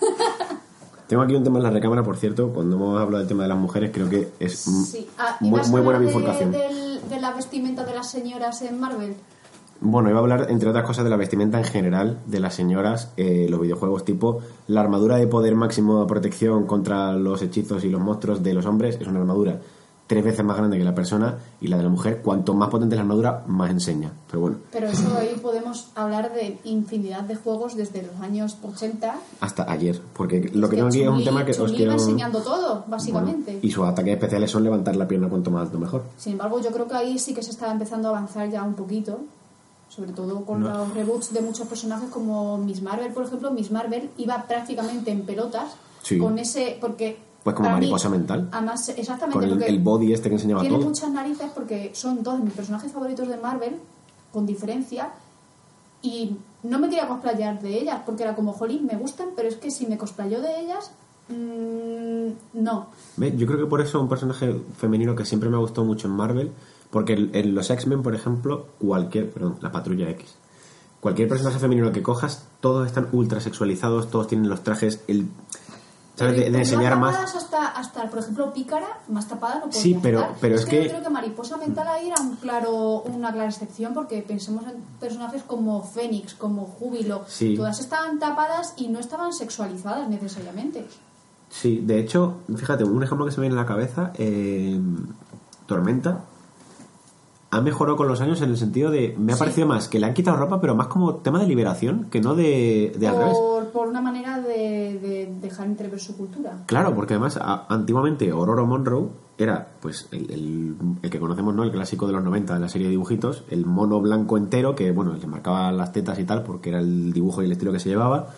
Tengo aquí un tema en la recámara, por cierto, cuando hemos hablado del tema de las mujeres, creo que es Sí. Ah, muy, ¿ibas a muy buena hablar de- bifurcación. del- de la vestimenta de las señoras en Marvel? Bueno, iba a hablar, entre otras cosas, de la vestimenta en general de las señoras, eh, los videojuegos tipo la armadura de poder máximo de protección contra los hechizos y los monstruos de los hombres es una armadura tres veces más grande que la persona y la de la mujer, cuanto más potente es la armadura, más enseña. Pero bueno, Pero eso ahí podemos hablar de infinidad de juegos desde los años 80. hasta ayer, porque lo que tengo aquí es un tema que os quiero... enseñando todo, básicamente. Bueno, y sus ataques especiales son levantar la pierna cuanto más alto mejor. Sin embargo, yo creo que ahí sí que se está empezando a avanzar ya un poquito. Sobre todo con No. los reboots de muchos personajes como Miss Marvel, por ejemplo. Miss Marvel iba prácticamente en pelotas Sí. con ese... porque Pues como mí- mariposa mental. Además, exactamente. Con el, body este que enseñaba tiene todo. muchas narices porque son dos de mis personajes favoritos de Marvel, con diferencia. Y no me quería cosplayar de ellas porque era como, jolín, me gustan, pero es que si me cosplayo de ellas, mm, no. Yo creo que por eso un personaje femenino que siempre me ha gustado mucho en Marvel, porque en, en los X-Men, por ejemplo, cualquier, perdón, la Patrulla X, cualquier personaje femenino que cojas, todos están ultra sexualizados, todos tienen los trajes, el, ¿sabes? De, enseñar más. Hasta, hasta, por ejemplo, Pícara, más tapada no podía Sí, pero- estar. pero es que, que- yo creo que Mariposa Mental ahí era un claro, una clara excepción porque pensemos en personajes como Fénix, como Júbilo. Sí. Todas estaban tapadas y no estaban sexualizadas necesariamente. Sí, de hecho, fíjate, un ejemplo que se me viene a la cabeza, eh, Tormenta, ha mejorado con los años en el sentido de, me ha Sí. parecido más que le han quitado ropa, pero más como tema de liberación, que no de, de al revés. por, por una manera de, de dejar entrever su cultura. Claro, porque además a- antiguamente Aurora Monroe era pues el, el- el que conocemos, ¿no? El clásico de los 90 de la serie de dibujitos, el mono blanco entero que, bueno, le marcaba las tetas y tal porque era el dibujo y el estilo que se llevaba,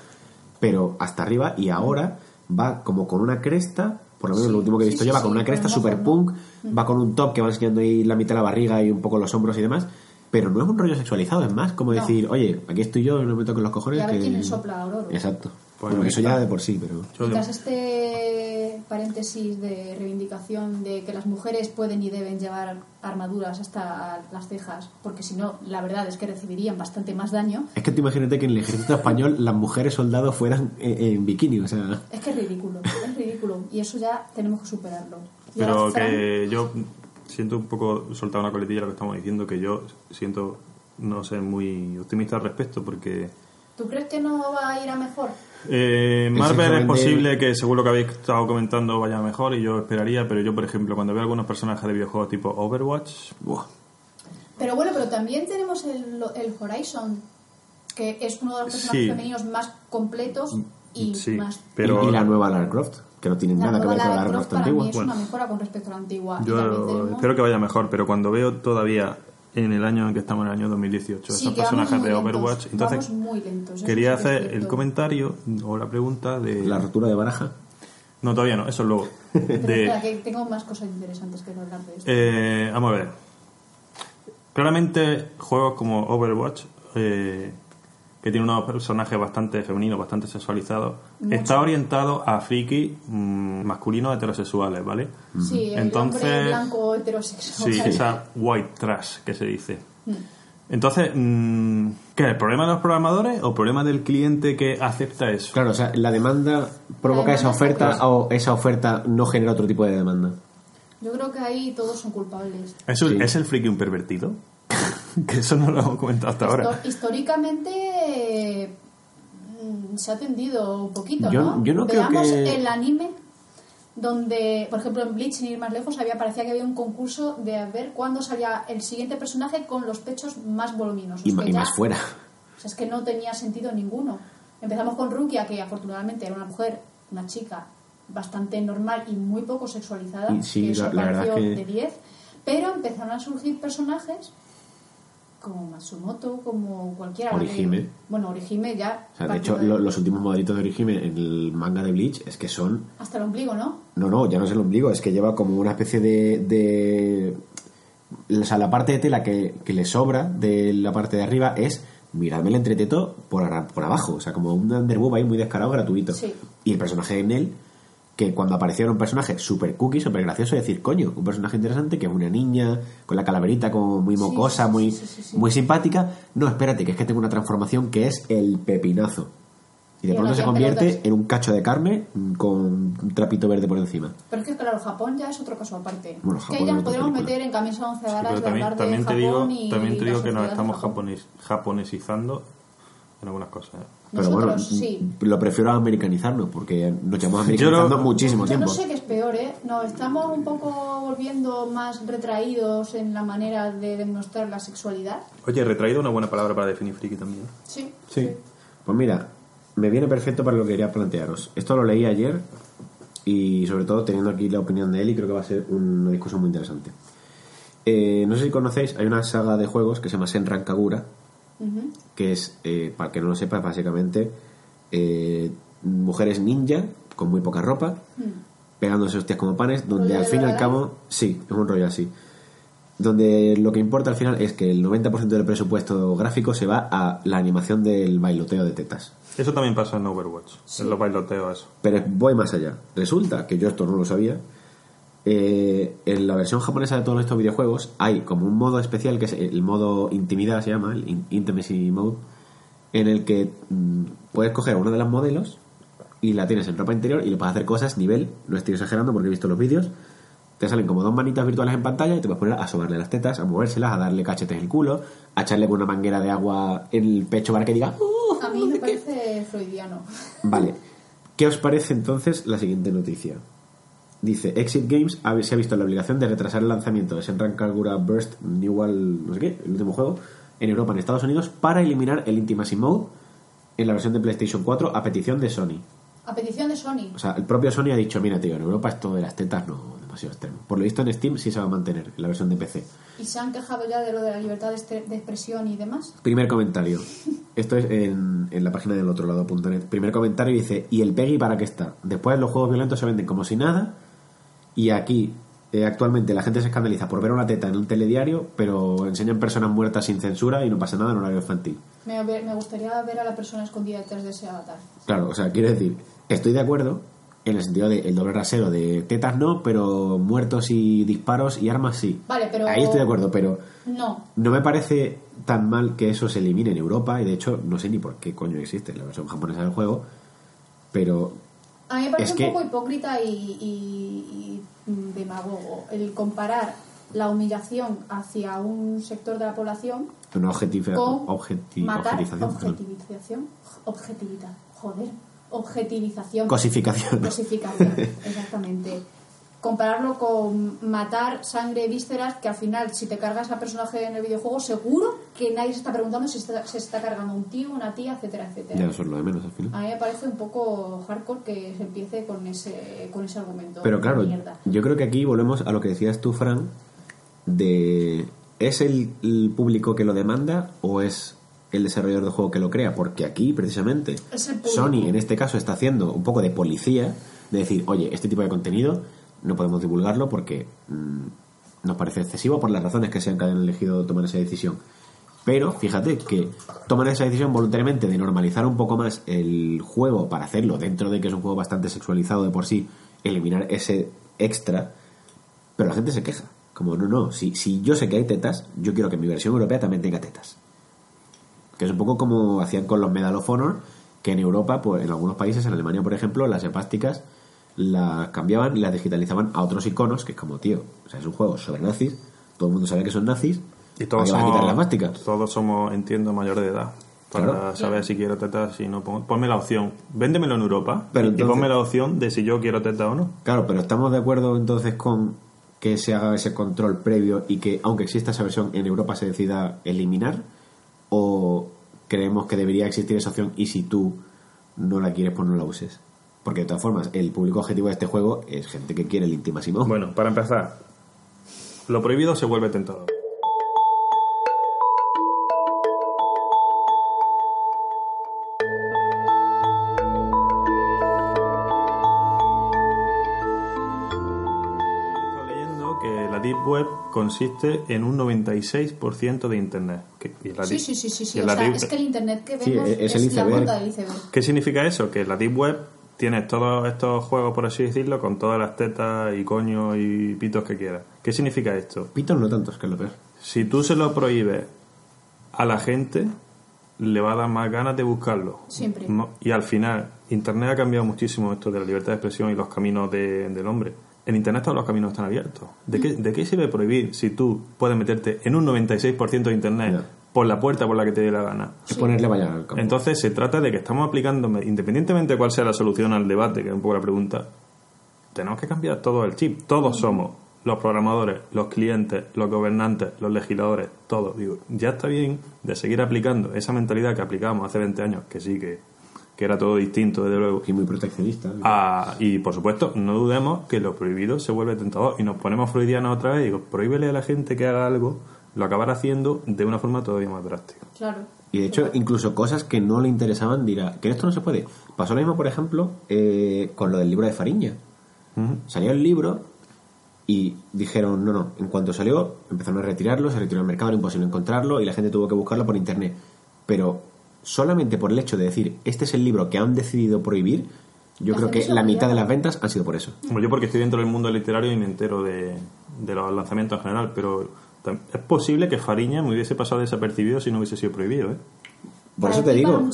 pero hasta arriba y ahora va como con una cresta Por lo menos Sí, lo último que he visto sí, lleva sí, con una cresta super punk, va con un top que va enseñando ahí la mitad de la barriga y un poco los hombros y demás. Pero no es un rollo sexualizado, es más como No. decir, oye, aquí estoy yo, no me toques los cojones. Y a ver que... quién le sopla a Aurora. Exacto. Pues bueno, eso ya de por sí, pero. Tras este paréntesis de reivindicación de que las mujeres pueden y deben llevar armaduras hasta las cejas, porque si no, la verdad es que recibirían bastante más daño, Es que tú imagínate que en el ejército español las mujeres soldados fueran en, en bikini, o sea. es que es ridículo, es ridículo. Y eso ya tenemos que superarlo. Y Pero Fran, que yo siento un poco soltar una coletilla lo que estamos diciendo, que yo siento no ser muy optimista al respecto, porque ¿Tú crees que no va a ir a mejor? Eh, Marvel es posible que, según lo que habéis estado comentando, vaya mejor y yo esperaría, pero yo, por ejemplo, cuando veo algunos personajes de videojuegos tipo Overwatch, buah. Pero bueno, pero también tenemos el, el Horizon, que es uno de los personajes Sí. femeninos más completos y Sí, más... pero- y, y la nueva Lara Croft, que no tiene La nada que ver con la Lara Croft antigua. mí es Bueno. una mejora con respecto a la antigua. Yo tenemos- espero que vaya mejor, pero cuando veo todavía en el año en que estamos, en el año 2018, Sí, personajes de lentos, Overwatch, entonces vamos muy lentos, quería hacer el comentario o la pregunta de... La rotura de baraja. No, todavía no, eso es luego. Pero De, espera, que tengo más cosas interesantes que hablar de esto. Eh, vamos a ver. Claramente, juegos como Overwatch, eh, que tiene unos personajes bastante femeninos, bastante sexualizados, Mucho. está orientado a friki mm, masculinos heterosexuales, ¿vale? sí, el Entonces- hombre blanco heterosexual. Sí, esa white trash que se dice. Mm. Entonces, mm, ¿qué? ¿El problema de los programadores o el problema del cliente que acepta eso? Claro, o sea, la demanda provoca La esa oferta o esa oferta no genera otro tipo de demanda. Yo creo que ahí todos son culpables. ¿Es, Sí. ¿Es el friki un pervertido? que eso no lo hemos comentado hasta ahora. Históricamente mm, se ha tendido un poquito, Yo- ¿no? yo no creo Veamos que- el anime donde, por ejemplo, en Bleach, sin ir más lejos, había parecía que había un concurso de ver cuándo salía el siguiente personaje con los pechos más voluminosos. Y, ya- más fuera. O sea, es que no tenía sentido ninguno. Empezamos con Rukia, que afortunadamente era una mujer, una chica bastante normal y muy poco sexualizada. Y sí, que eso la- la verdad pareció que- de 10. Pero empezaron a surgir personajes como Matsumoto, como cualquiera. Orihime. que- bueno, Orihime ya. O sea, de hecho, lo- los últimos modelitos de Orihime en el manga de Bleach es que son Hasta el ombligo, ¿no? No, no, ya no es el ombligo, es que lleva como una especie de. de o sea, la parte de tela que, que le sobra de la parte de arriba es miradme el entreteto por, por abajo, o sea, como un underboob ahí muy descarado, gratuito. Sí. Y el personaje en él, que cuando apareció era un personaje súper cookie, súper gracioso, decir, coño, un personaje interesante que es una niña con la calaverita como muy mocosa, sí, muy, sí, sí, sí. muy simpática. No, espérate, que es que tengo una transformación que es el pepinazo. Y de Y pronto se convierte pelotas. en un cacho de carne con un trapito verde por encima. Pero es que, claro, Japón ya es otro caso aparte. Bueno, es Japón que ya nos podríamos película. meter en camisa once Sí, varas pero de también, hablar de también te Japón digo, y también te digo que nos de estamos japonesizando en algunas cosas. ¿eh? Pero Nosotros, bueno, sí. lo prefiero americanizarnos porque nos llevamos Yo americanizando lo- muchísimo Yo no tiempo. sé qué es peor, ¿eh? Nos estamos un poco volviendo más retraídos en la manera de demostrar la sexualidad. Oye, retraído una buena palabra para definir friki también. Sí. Sí. Pues mira, me viene perfecto para lo que quería plantearos. Esto lo leí ayer y sobre todo teniendo aquí la opinión de él y creo que va a ser una discusión muy interesante. Eh, no sé si conocéis, hay una saga de juegos que se llama Senran Kagura, Que es, eh, para que no lo sepa, básicamente eh, mujeres ninja con muy poca ropa, pegándose hostias como panes, donde ¿Rollo al fin y al cabo, sí, es un rollo así. Donde lo que importa al final es que el 90% del presupuesto gráfico se va a la animación del bailoteo de tetas. Eso también pasa en Overwatch, Sí. en los bailoteos, eso. Pero voy más allá. Resulta que yo esto no lo sabía. Eh, en la versión japonesa de todos estos videojuegos hay como un modo especial que es el modo intimidad, se llama, el in- Intimacy Mode, en el que mm, puedes coger a una de las modelos y la tienes en ropa interior y le puedes hacer cosas nivel, no estoy exagerando porque he visto los vídeos, te salen como dos manitas virtuales en pantalla y te puedes poner a sobarle las tetas, a movérselas, a darle cachetes en el culo, a echarle con una manguera de agua en el pecho para que diga "Uh". A mí me parece freudiano. Vale. ¿Qué os parece entonces la siguiente noticia? Dice, Exit Games ha- se ha visto la obligación de retrasar el lanzamiento de Senran Kagura Burst Newell, no sé qué, el último juego, en Europa, en Estados Unidos, para eliminar el Intimacy Mode en la versión de PlayStation 4 a petición de Sony. A petición de Sony. O sea, el propio Sony ha dicho, mira tío, en Europa esto de las tetas no demasiado extremo. Por lo visto en Steam sí se va a mantener, en la versión de PC. ¿Y se han quejado ya de lo de la libertad de, de expresión y demás? Primer comentario. Esto es en, en la página del otro lado.net. Primer comentario dice, ¿y el PEGI para qué está? Después los juegos violentos se venden como si nada Y aquí, eh, actualmente, la gente se escandaliza por ver una teta en un telediario, pero enseñan personas muertas sin censura y no pasa nada en horario infantil. Me, me gustaría ver a la persona escondida detrás de ese avatar. Claro, o sea, quiero decir, estoy de acuerdo en el sentido del doble rasero de tetas no, pero muertos y disparos y armas sí. Vale, pero... Ahí estoy de acuerdo, pero No. no me parece tan mal que eso se elimine en Europa y de hecho no sé ni por qué coño existe la versión japonesa del juego, pero A mí me parece Es un que- poco hipócrita y, y- y demagogo el comparar la humillación hacia un sector de la población una con objeti- matar, objetivización, objetivización, objetividad, joder, objetivización, cosificación. cosificación, exactamente. Compararlo con matar sangre, vísceras, que al final, si te cargas a personaje en el videojuego, seguro que nadie se está preguntando si está- se está cargando un tío, una tía, etcétera, etcétera. Ya eso es lo de menos al final. A mí me parece un poco hardcore que se empiece con ese, con ese argumento. Pero claro, de yo creo que aquí volvemos a lo que decías tú, Fran, de ¿es el, el público que lo demanda o es el desarrollador del juego que lo crea? Porque aquí, precisamente. Sony en este caso está haciendo un poco de policía, de decir, oye, este tipo de contenido no podemos divulgarlo porque mm, nos parece excesivo por las razones que sean que hayan elegido tomar esa decisión. Pero fíjate que toman esa decisión voluntariamente de normalizar un poco más el juego para hacerlo dentro de que es un juego bastante sexualizado de por sí, eliminar ese extra, pero la gente se queja. Como, no, no, si, si yo sé que hay tetas, yo quiero que mi versión europea también tenga tetas. Que es un poco como hacían con los Medal of Honor, que en Europa, pues, en algunos países, en Alemania por ejemplo, las hepásticas las cambiaban y las digitalizaban a otros iconos, que es como, tío, o sea, es un juego sobre nazis, todo el mundo sabe que son nazis, Y todos ¿para qué vas a quitar la somos, mástica? todos somos, entiendo, mayores de edad. Para Claro. saber si quiero tetas, si no. pon- Ponme la opción. Véndemelo en Europa. Pero y ponme la opción de si yo quiero tetas o no. Claro, pero estamos de acuerdo entonces con que se haga ese control previo y que, aunque exista esa versión, en Europa se decida eliminar, o creemos que debería existir esa opción y si tú no la quieres, pues no la uses. Porque de todas formas, el público objetivo de este juego es gente que quiere el intimáximo. Bueno, para empezar, lo prohibido se vuelve tentador. Estoy leyendo que la Deep Web consiste en un 96% de Internet. Que- y la Sí, sí, sí, sí. sí. y O la sea, Deep- es que el internet que Sí, vemos es es, el la punta del iceberg. ¿Qué significa eso? Que la Deep Web tiene todos estos juegos, por así decirlo, con todas las tetas y coños y pitos que quieras. ¿Qué significa esto? Pitos no tantos, que es lo peor. Si tú se lo prohíbes a la gente, le va a dar más ganas de buscarlo. Siempre. Y al final, Internet ha cambiado muchísimo esto de la libertad de expresión y los caminos de- del hombre. En Internet todos los caminos están abiertos. ¿De qué, ¿De qué sirve prohibir si tú puedes meterte en un 96% de Internet. Por la puerta por la que te dé la gana? Es ponerle al campo. Entonces se trata de que estamos aplicando, independientemente de cuál sea la solución al debate, que es un poco la pregunta, tenemos que cambiar todo el chip. Todos somos los programadores, los clientes, los gobernantes, los legisladores, todos. Digo, ya está bien de seguir aplicando esa mentalidad que aplicábamos hace 20 años, que sí, que, que era todo distinto, desde luego. Y muy proteccionista. Ah, y por supuesto, no dudemos que lo prohibido se vuelve tentador. Y nos ponemos freudianos otra vez y digo, prohíbele a la gente que haga algo, lo acabará haciendo de una forma todavía más drástica. Claro. Y de hecho, incluso cosas que no le interesaban dirá que esto no se puede. Pasó lo mismo, por ejemplo, eh, con lo del libro de Fariña. Salió el libro y dijeron, no, no, en cuanto salió, empezaron a retirarlo, se retiró al mercado, era imposible encontrarlo y la gente tuvo que buscarlo por internet. Pero solamente por el hecho de decir, este es el libro que han decidido prohibir, yo La creo que la mitad de las ventas han sido por eso. Como yo porque estoy dentro del mundo literario y me entero de, de los lanzamientos en general, pero es posible que Fariña me hubiese pasado desapercibido si no hubiese sido prohibido, ¿eh? Por Para eso te digo,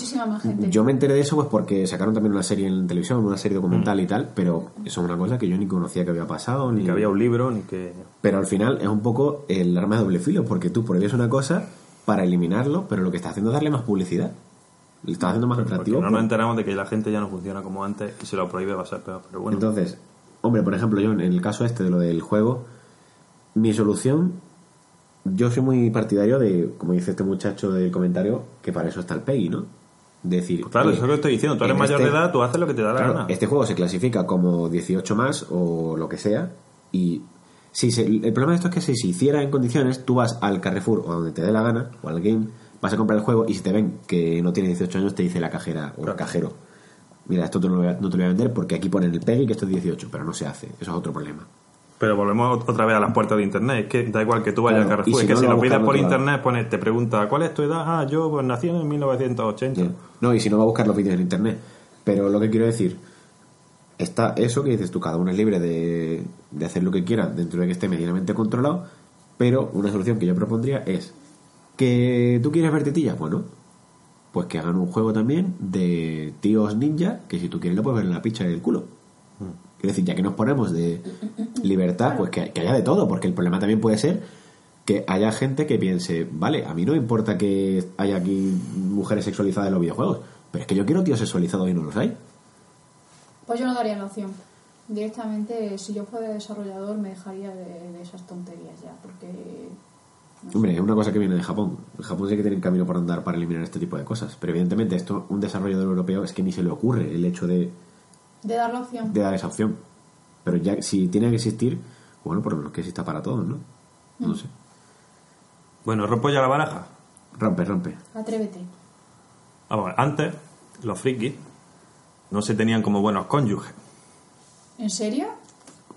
yo me enteré de eso pues porque sacaron también una serie en televisión, una serie documental y tal, pero eso es una cosa que yo ni conocía que había pasado, ni Ni que había un libro, ni que... Pero al final es un poco el arma de doble filo, porque tú prohíbes una cosa para eliminarlo, pero lo que estás haciendo es darle más publicidad. Le estás haciendo más Porque atractivo. no nos enteramos de que la gente ya no funciona como antes y si lo prohíbe va a ser peor. Pero bueno, Entonces, hombre, por ejemplo, yo en el caso este de lo del juego, mi solución, yo soy muy partidario de, como dice este muchacho del comentario, que para eso está el PEGI, ¿no? Decir, Pues claro, eso es lo que estoy diciendo. Tú eres mayor este- de edad, tú haces lo que te da la Claro, gana. este juego se clasifica como 18 más o lo que sea y si se- el problema de esto es que si se hiciera en condiciones tú vas al Carrefour o donde te dé la gana o al game vas a comprar el juego y si te ven que no tiene 18 años te dice la cajera o el cajero mira esto te lo no te lo voy a vender porque aquí ponen el PEGI que esto es 18 pero no se hace eso es otro problema Pero volvemos otra vez a las puertas de internet. Es que da igual que tú vayas Claro, a Carrefour. y si es que no, si lo pides por internet, pone, te pregunta, ¿cuál es tu edad? Ah, yo pues nací en 1980. Bien. No, y si no va a buscar los vídeos en internet. Pero lo que quiero decir, está eso que dices tú, cada uno es libre de, de hacer lo que quiera dentro de que esté medianamente controlado, pero una solución que yo propondría es que tú quieres ver tetillas, bueno, pues que hagan un juego también de tíos ninja, que si tú quieres lo puedes ver en la picha del culo. Quiero decir, ya que nos ponemos de libertad, pues que, que haya de todo, porque el problema también puede ser que haya gente que piense, vale, a mí no me importa que haya aquí mujeres sexualizadas en los videojuegos, pero es que yo quiero tíos sexualizados y no los hay. Pues yo no daría la opción. Directamente, si yo fuera desarrollador, me dejaría de, de esas tonterías ya, porque... Hombre, es una cosa que viene de Japón. En Japón sí que tienen camino por andar para eliminar este tipo de cosas. Pero evidentemente, esto, un desarrollador europeo es que ni se le ocurre el hecho de, De dar la opción. de dar esa opción. Pero ya, si tiene que existir, bueno, por lo menos que exista para todos, ¿no? No sé. Bueno, rompo ya la baraja. Rompe, rompe. Atrévete. Vamos, a ver, antes, los frikis no se tenían como buenos cónyuges. ¿En serio?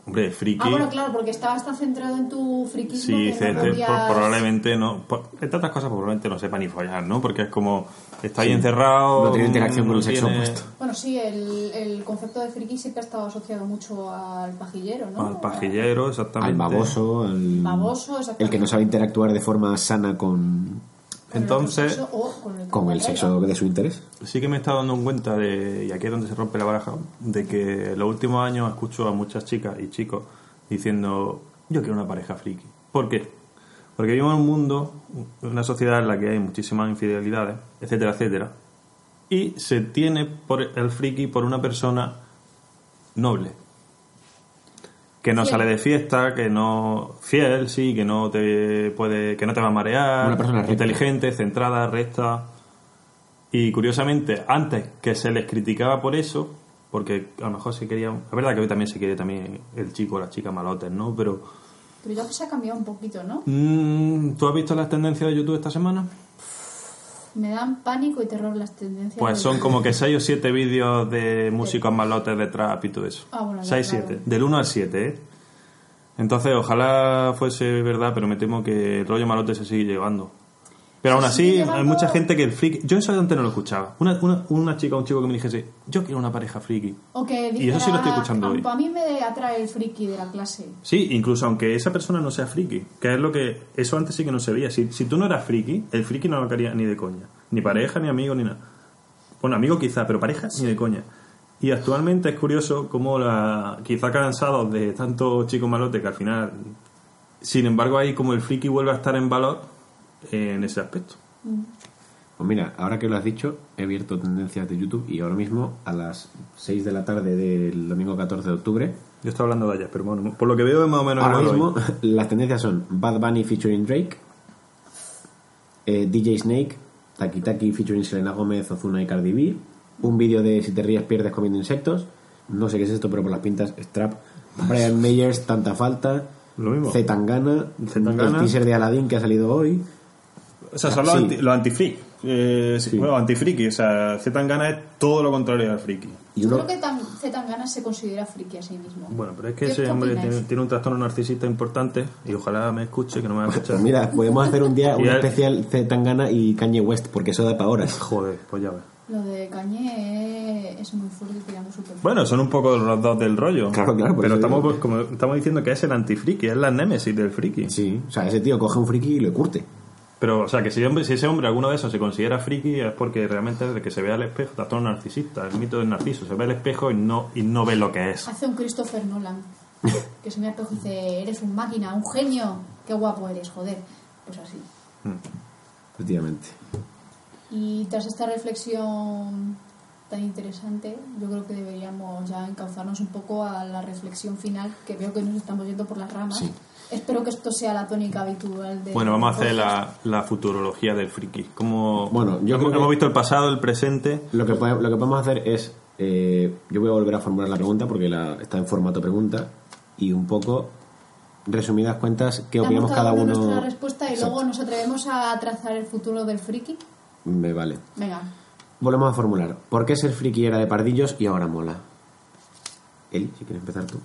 Hombre, friki. Ah, bueno, claro, porque estabas tan centrado en tu friquismo Sí, que ce- no ce- podías- por- probablemente no. por- entre otras cosas, probablemente no sepa ni follar, ¿no? Porque es como. Está ahí encerrado. No tiene interacción con el sexo tiene- opuesto. Bueno, sí, el, el concepto de friki siempre ha estado asociado mucho al pajillero, ¿no? Al pajillero, exactamente. Al baboso, al. Baboso, exactamente. El que no sabe interactuar de forma sana con, el Entonces- o con el, con el sexo de su interés. Sí que me he estado dando cuenta de, y aquí es donde se rompe la baraja, de que en los últimos años escucho a muchas chicas y chicos diciendo, yo quiero una pareja friki. ¿Por qué? Porque vivimos en un mundo, en una sociedad en la que hay muchísimas infidelidades, etcétera, etcétera, y se tiene por el friki por una persona noble. Que no Fiel. sale de fiesta, que no fiel, sí, que no te puede, que no te va a marear, Una persona recta. inteligente, centrada, recta. Y curiosamente, antes que se les criticaba por eso, porque a lo mejor se quería, es verdad que hoy también se quiere también el chico o la chica malotes, ¿no? Pero Pero ya se ha cambiado un poquito, ¿no? mm, ¿tú has visto las tendencias de YouTube esta semana? Me dan pánico y terror las tendencias. Pues son como que 6 o 7 vídeos de músicos malotes de trap y todo eso. Ah, bueno, ya, 6, claro. 7. Del 1 al 7, ¿eh? Entonces, ojalá fuese verdad, pero me temo que el rollo malote se sigue llevando. Pero aún así, hay mucha gente que el friki... Yo eso antes no lo escuchaba. Una, una, una chica o un chico que me dijese, yo quiero una pareja friki. O que Y eso sí lo estoy escuchando hoy. A mí me atrae el friki de la clase. Sí, incluso aunque esa persona no sea friki, que es lo que... Eso antes sí que no se veía. Si, si tú no eras friki, el friki no lo quería ni de coña. Ni pareja, ni amigo, ni nada. Bueno, amigo quizá, pero pareja ni de coña. Y actualmente es curioso cómo la, quizá cansados de tanto chico malote que al final... Sin embargo, ahí como el friki vuelve a estar en valor en ese aspecto. Pues mira, ahora que lo has dicho, he abierto tendencias de YouTube y ahora mismo a las 6 de la tarde del domingo 14 de octubre, Yo estaba hablando de ayer, pero bueno, por lo que veo es más o menos ahora hoy. mismo las tendencias son Bad Bunny featuring Drake, eh, DJ Snake, Taki Taki featuring Selena Gómez, Ozuna y Cardi B, un vídeo de Si te ríes pierdes comiendo insectos, no sé qué es esto, pero por las pintas, Strap, Brian Meyers, Tanta Falta, Lo mismo. Zetangana, Zetangana. el teaser de Aladdin que ha salido hoy, O sea, son los, Sí. anti, los anti-freak. Eh, sí. Bueno, anti-friki. O sea, Zetangana es todo lo contrario al friki. Yo creo que tan, Zetangana se considera friki a sí mismo. Bueno, pero es que ¿Qué- ese hombre tiene, tiene un trastorno narcisista importante y ojalá me escuche, que no me va a escuchar. Pues mira, podemos hacer un día un especial Zetangana y Kanye West, porque eso da para horas. Joder, pues ya ves. Lo de Cañé es muy fuerte tirando súper fuerte. Bueno, son un poco los dos del rollo. Claro, claro, Pero estamos, digo. pues, como estamos diciendo que es el anti-friki, es la némesis del friki. Sí, o sea, ese tío coge un friki y lo curte. Pero, o sea, que si, hombre, si ese hombre alguno de esos se considera friki es porque realmente desde que se ve al espejo, trastorno narcisista, el mito del narciso, se ve al espejo y no, y no ve lo que es. Hace un Christopher Nolan. que se me espejo y dice, eres un máquina, un genio. Qué guapo eres, joder. Pues así. Efectivamente. Y tras esta reflexión tan interesante, yo creo que deberíamos ya encauzarnos un poco a la reflexión final, que veo que nos estamos yendo por las ramas. Sí. Espero que esto sea la tónica habitual de Bueno, vamos a hacer la, la futurología del friki. Como, Bueno, yo hemos, creo que- hemos visto el pasado, el presente. Lo que, pode- lo que podemos hacer es. eh, yo voy a volver a formular la pregunta porque la, está en formato pregunta. Y un poco, resumidas cuentas, ¿qué Damos opinamos cada uno? nuestra respuesta y Exacto. luego nos atrevemos a trazar el futuro del friki. Me vale. Venga, Volvemos a formular. ¿Por qué ser friki era de pardillos y ahora mola? Eli, si quieres empezar tú.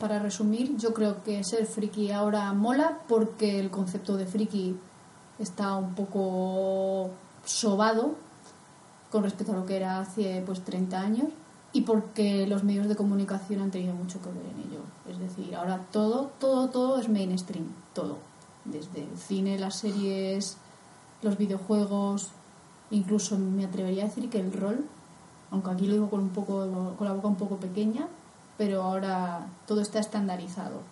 Para resumir, yo creo que ser friki ahora mola porque el concepto de friki está un poco sobado con respecto a lo que era hace pues 30 años y porque los medios de comunicación han tenido mucho que ver en ello. Es decir, ahora todo, todo, todo es mainstream, todo. Desde el cine, las series, los videojuegos, incluso me atrevería a decir que el rol, aunque aquí lo digo con un poco con la boca un poco pequeña, pero ahora todo está estandarizado.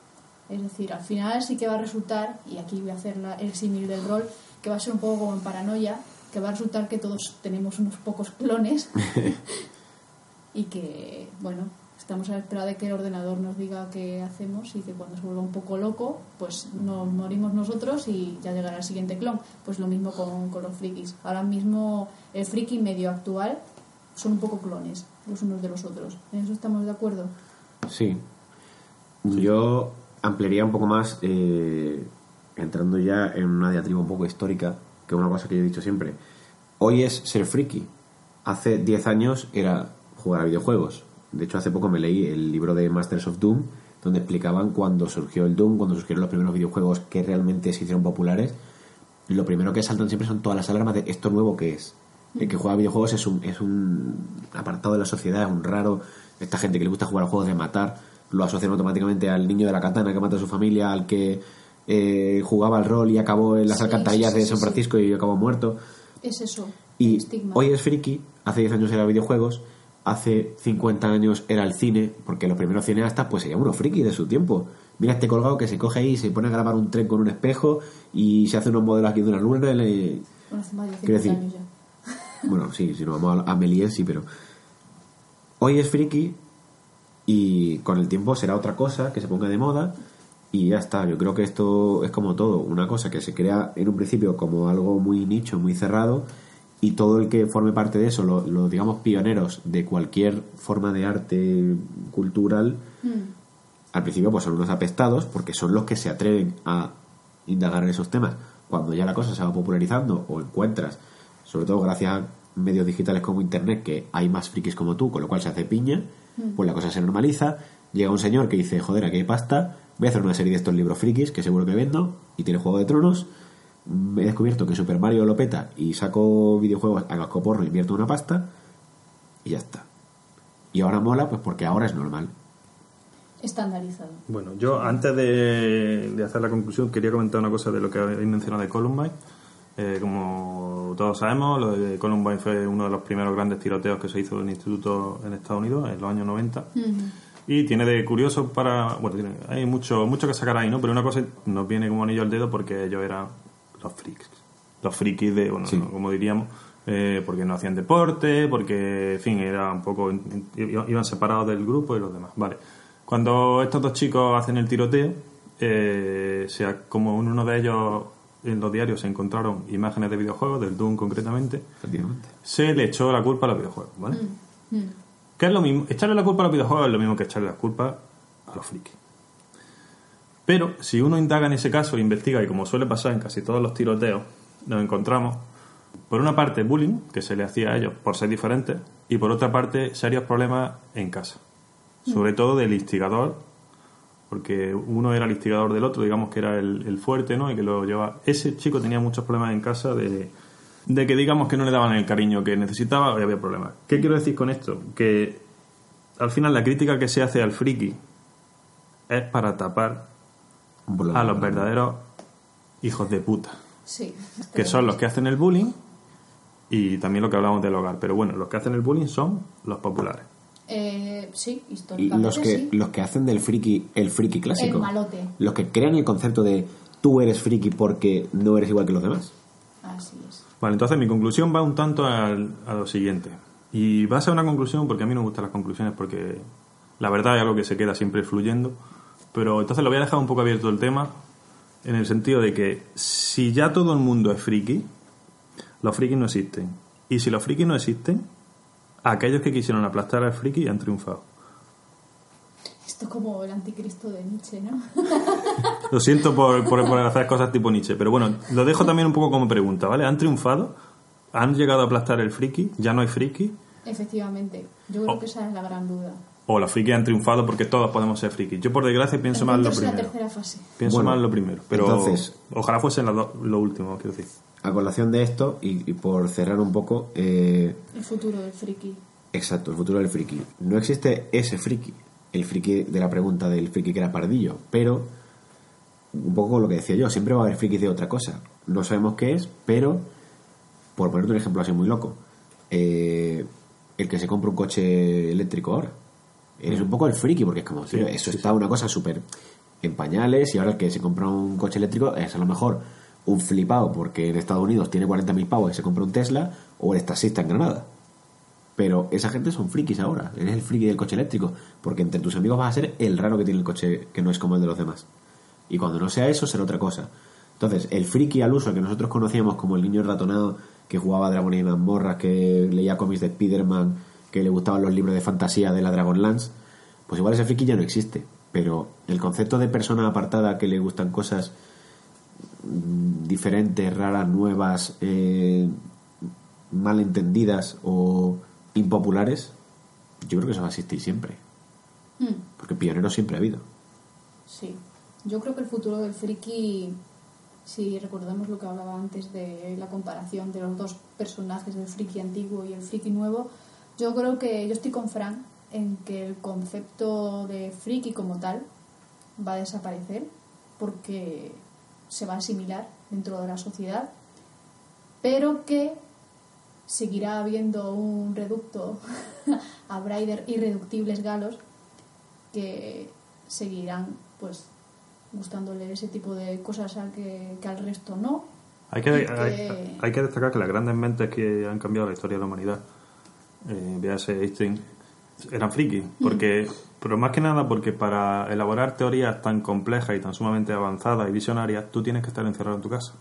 Es decir, al final sí que va a resultar, y aquí voy a hacer la- el símil del rol, que va a ser un poco como en paranoia, que va a resultar que todos tenemos unos pocos clones y que, bueno, estamos a la espera de que el ordenador nos diga qué hacemos y que cuando se vuelva un poco loco, pues nos morimos nosotros y ya llegará el siguiente clon. Pues lo mismo con, con los frikis. Ahora mismo el friki medio actual son un poco clones los unos de los otros. ¿En eso estamos de acuerdo? Sí. Yo ampliaría un poco más, eh, entrando ya en una diatriba un poco histórica, que es una cosa que yo he dicho siempre. Hoy es ser friki. Hace 10 años era jugar a videojuegos. De hecho, hace poco me leí el libro de Masters of Doom, donde explicaban cuando surgió el Doom, cuando surgieron los primeros videojuegos que realmente se hicieron populares. Lo primero que saltan siempre son todas las alarmas de esto nuevo que es. El que juega a videojuegos es un, es un apartado de la sociedad, es un raro. Esta gente que le gusta jugar a juegos de matar, lo asocian automáticamente al niño de la katana que mata a su familia, al que eh, jugaba al rol y acabó en las Sí, alcantarillas sí, sí, de San. Francisco y acabó muerto. Es eso. Y el hoy es friki, hace 10 años era videojuegos, hace 50 años era el cine, porque los primeros cineastas pues serían unos friki de su tiempo. Mira este colgado que se coge ahí y se pone a grabar un tren con un espejo y se hace unos modelos aquí de una luna. y le- Bueno, hace más de Quiero 50 decir- años ya. Bueno, sí, si nos vamos a, a Méliès, sí, pero... Hoy es friki y con el tiempo será otra cosa que se ponga de moda y ya está. Yo creo que esto es como todo, una cosa que se crea en un principio como algo muy nicho, muy cerrado y todo el que forme parte de eso, los lo, digamos pioneros de cualquier forma de arte cultural, al principio pues son unos apestados porque son los que se atreven a indagar en esos temas. Cuando ya la cosa se va popularizando o encuentras, sobre todo gracias a medios digitales como internet, que hay más frikis como tú, con lo cual se hace piña, pues la cosa se normaliza. Llega un señor que dice, joder, aquí hay pasta, voy a hacer una serie de estos libros frikis que seguro que vendo y tiene Juego de Tronos. Mm, He descubierto que Super Mario lo peta y saco videojuegos a cascoporro, invierto una pasta y ya está. Y ahora mola, pues porque ahora es normal. Estandarizado. Bueno, yo antes de, de hacer la conclusión quería comentar una cosa de lo que habéis mencionado de Columbine. Eh, como todos sabemos, lo de Columbine fue uno de los primeros grandes tiroteos que se hizo en el instituto en Estados Unidos en los años 90. Y tiene de curioso para... Bueno, tiene- hay mucho, mucho que sacar ahí, ¿no? Pero una cosa nos viene como anillo al dedo porque ellos eran los freaks. Los frikis de, bueno, Sí. no, como diríamos, eh, porque no hacían deporte, porque, en fin, era un poco... Iban separados del grupo y los demás. Vale. Cuando estos dos chicos hacen el tiroteo, eh, sea, como uno de ellos en los diarios se encontraron imágenes de videojuegos, del Doom concretamente, se le echó la culpa a los videojuegos, ¿vale? Que es lo mismo, echarle la culpa a los videojuegos es lo mismo que echarle la culpa a los frikis. Pero si uno indaga en ese caso e investiga, y como suele pasar en casi todos los tiroteos, nos encontramos, por una parte, bullying, que se le hacía a ellos por ser diferentes, y por otra parte, serios problemas en casa. Sobre todo del instigador, porque uno era el instigador del otro, digamos que era el, el fuerte, ¿no? Y que lo llevaba. Ese chico tenía muchos problemas en casa de, de que, digamos, que no le daban el cariño que necesitaba y había problemas. ¿Qué quiero decir con esto? Que al final la crítica que se hace al friki es para tapar a los verdaderos hijos de puta, Sí. que son los que hacen el bullying y también lo que hablamos del hogar. Pero bueno, los que hacen el bullying son los populares. Eh, sí, históricamente los que sí. los que hacen del friki el friki clásico El malote. los que crean el concepto de tú eres friki porque no eres igual que los demás Así es. Vale, entonces mi conclusión va un tanto al- a lo siguiente. Y va a ser una conclusión porque a mí no me gustan las conclusiones porque la verdad es algo que se queda siempre fluyendo. Pero entonces lo voy a dejar un poco abierto el tema en el sentido de que si ya todo el mundo es friki, los frikis no existen. Y si los frikis no existen, aquellos que quisieron aplastar al friki han triunfado. Esto es como el anticristo de Nietzsche, ¿no? Lo siento por, por, por hacer cosas tipo Nietzsche, pero bueno, lo dejo también un poco como pregunta, ¿vale? ¿Han triunfado? ¿Han llegado a aplastar el friki? ¿Ya no hay friki? Efectivamente. Yo creo Oh. que esa es la gran duda. o los frikis han triunfado porque todos podemos ser frikis. Yo por desgracia pienso más lo Entonces, la primero. tercera fase. Pienso Bueno, más lo primero, pero entonces- ojalá fuesen do- lo último, quiero decir. A colación de esto, y, y por cerrar un poco, eh, El futuro del friki. exacto, el futuro del friki. No existe ese friki, el friki de la pregunta del friki que era pardillo, pero un poco lo que decía yo, siempre va a haber frikis de otra cosa. No sabemos qué es, pero por ponerte un ejemplo así muy loco, eh, el que se compra un coche eléctrico ahora. Eres un poco el friki, porque es como, tío, eso está una cosa súper en pañales y ahora el que se compra un coche eléctrico es a lo mejor un flipado porque en Estados Unidos tiene 40.000 pavos y se compra un Tesla o eres taxista en Granada. Pero esa gente son frikis ahora. Eres el friki del coche eléctrico. Porque entre tus amigos vas a ser el raro que tiene el coche que no es como el de los demás. Y cuando no sea eso, será otra cosa. Entonces, el friki al uso que nosotros conocíamos como el niño ratonado que jugaba Dragon y mazmorras, que leía cómics de Spider-Man, que le gustaban los libros de fantasía de la Dragonlance, pues igual ese friki ya no existe. Pero el concepto de persona apartada que le gustan cosas diferentes, raras, nuevas, eh, malentendidas o impopulares, yo creo que eso va a existir siempre. Hmm, Porque pioneros siempre ha habido. sí. Yo creo que el futuro del friki, si recordamos lo que hablaba antes de la comparación de los dos personajes, el friki antiguo y el friki nuevo, yo creo que yo estoy con Fran en que el concepto de friki como tal va a desaparecer porque se va a asimilar dentro de la sociedad, pero que seguirá habiendo un reducto, habrá irre- irreductibles galos que seguirán pues gustándole ese tipo de cosas al que, que al resto no. Hay que, hay, que- hay que destacar que las grandes mentes que han cambiado la historia de la humanidad, eh, Einstein, eran frikis. Porque, pero más que nada porque para elaborar teorías tan complejas y tan sumamente avanzadas y visionarias, tú tienes que estar encerrado en tu casa.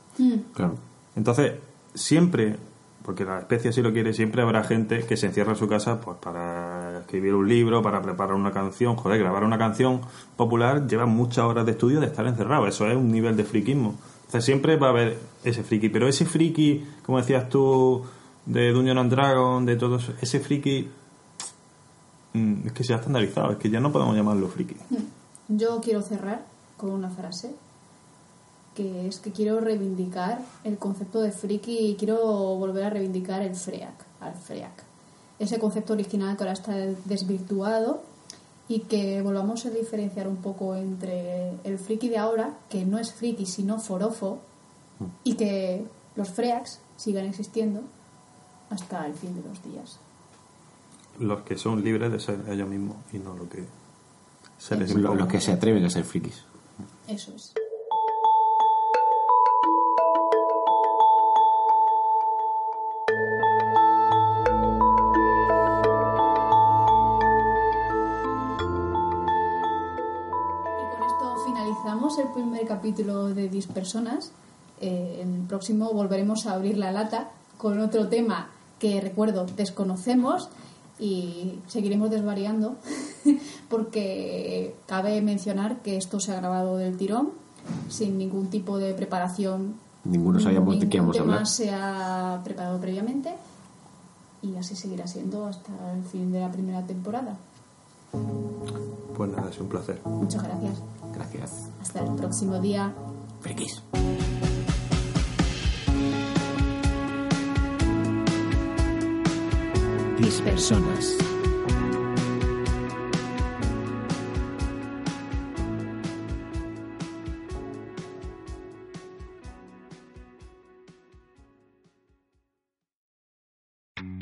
Claro. Entonces, siempre, porque la especie así lo quiere, siempre habrá gente que se encierra en su casa pues para escribir un libro, para preparar una canción. Joder, grabar una canción popular lleva muchas horas de estudio de estar encerrado. Eso es un nivel de friquismo. Entonces, siempre va a haber ese friki. Pero ese friki, como decías tú, de Dungeon and Dragon, de todo eso, ese friki mm, es que se ha estandarizado. Es que ya no podemos llamarlo friki. Yo quiero cerrar con una frase que es que quiero reivindicar el concepto de friki y quiero volver a reivindicar el freak, al freak. Ese concepto original que ahora está desvirtuado y que volvamos a diferenciar un poco entre el friki de ahora, que no es friki sino forofo, y que los freaks sigan existiendo hasta el fin de los días. Los que son libres de ser ellos mismos y no lo que se les Lo- los que se atreven a ser frikis. Eso es. Y con esto finalizamos el primer capítulo de Dispersonas. Eh, en el próximo volveremos a abrir la lata con otro tema que recuerdo desconocemos y seguiremos desvariando porque cabe mencionar que esto se ha grabado del tirón sin ningún tipo de preparación. Ninguno sabíamos de qué íbamos a hablar. se ha preparado previamente y así seguirá siendo hasta el fin de la primera temporada. Pues nada, es un placer. Muchas gracias. Gracias. Hasta el próximo día. Frikis. Dispersonas.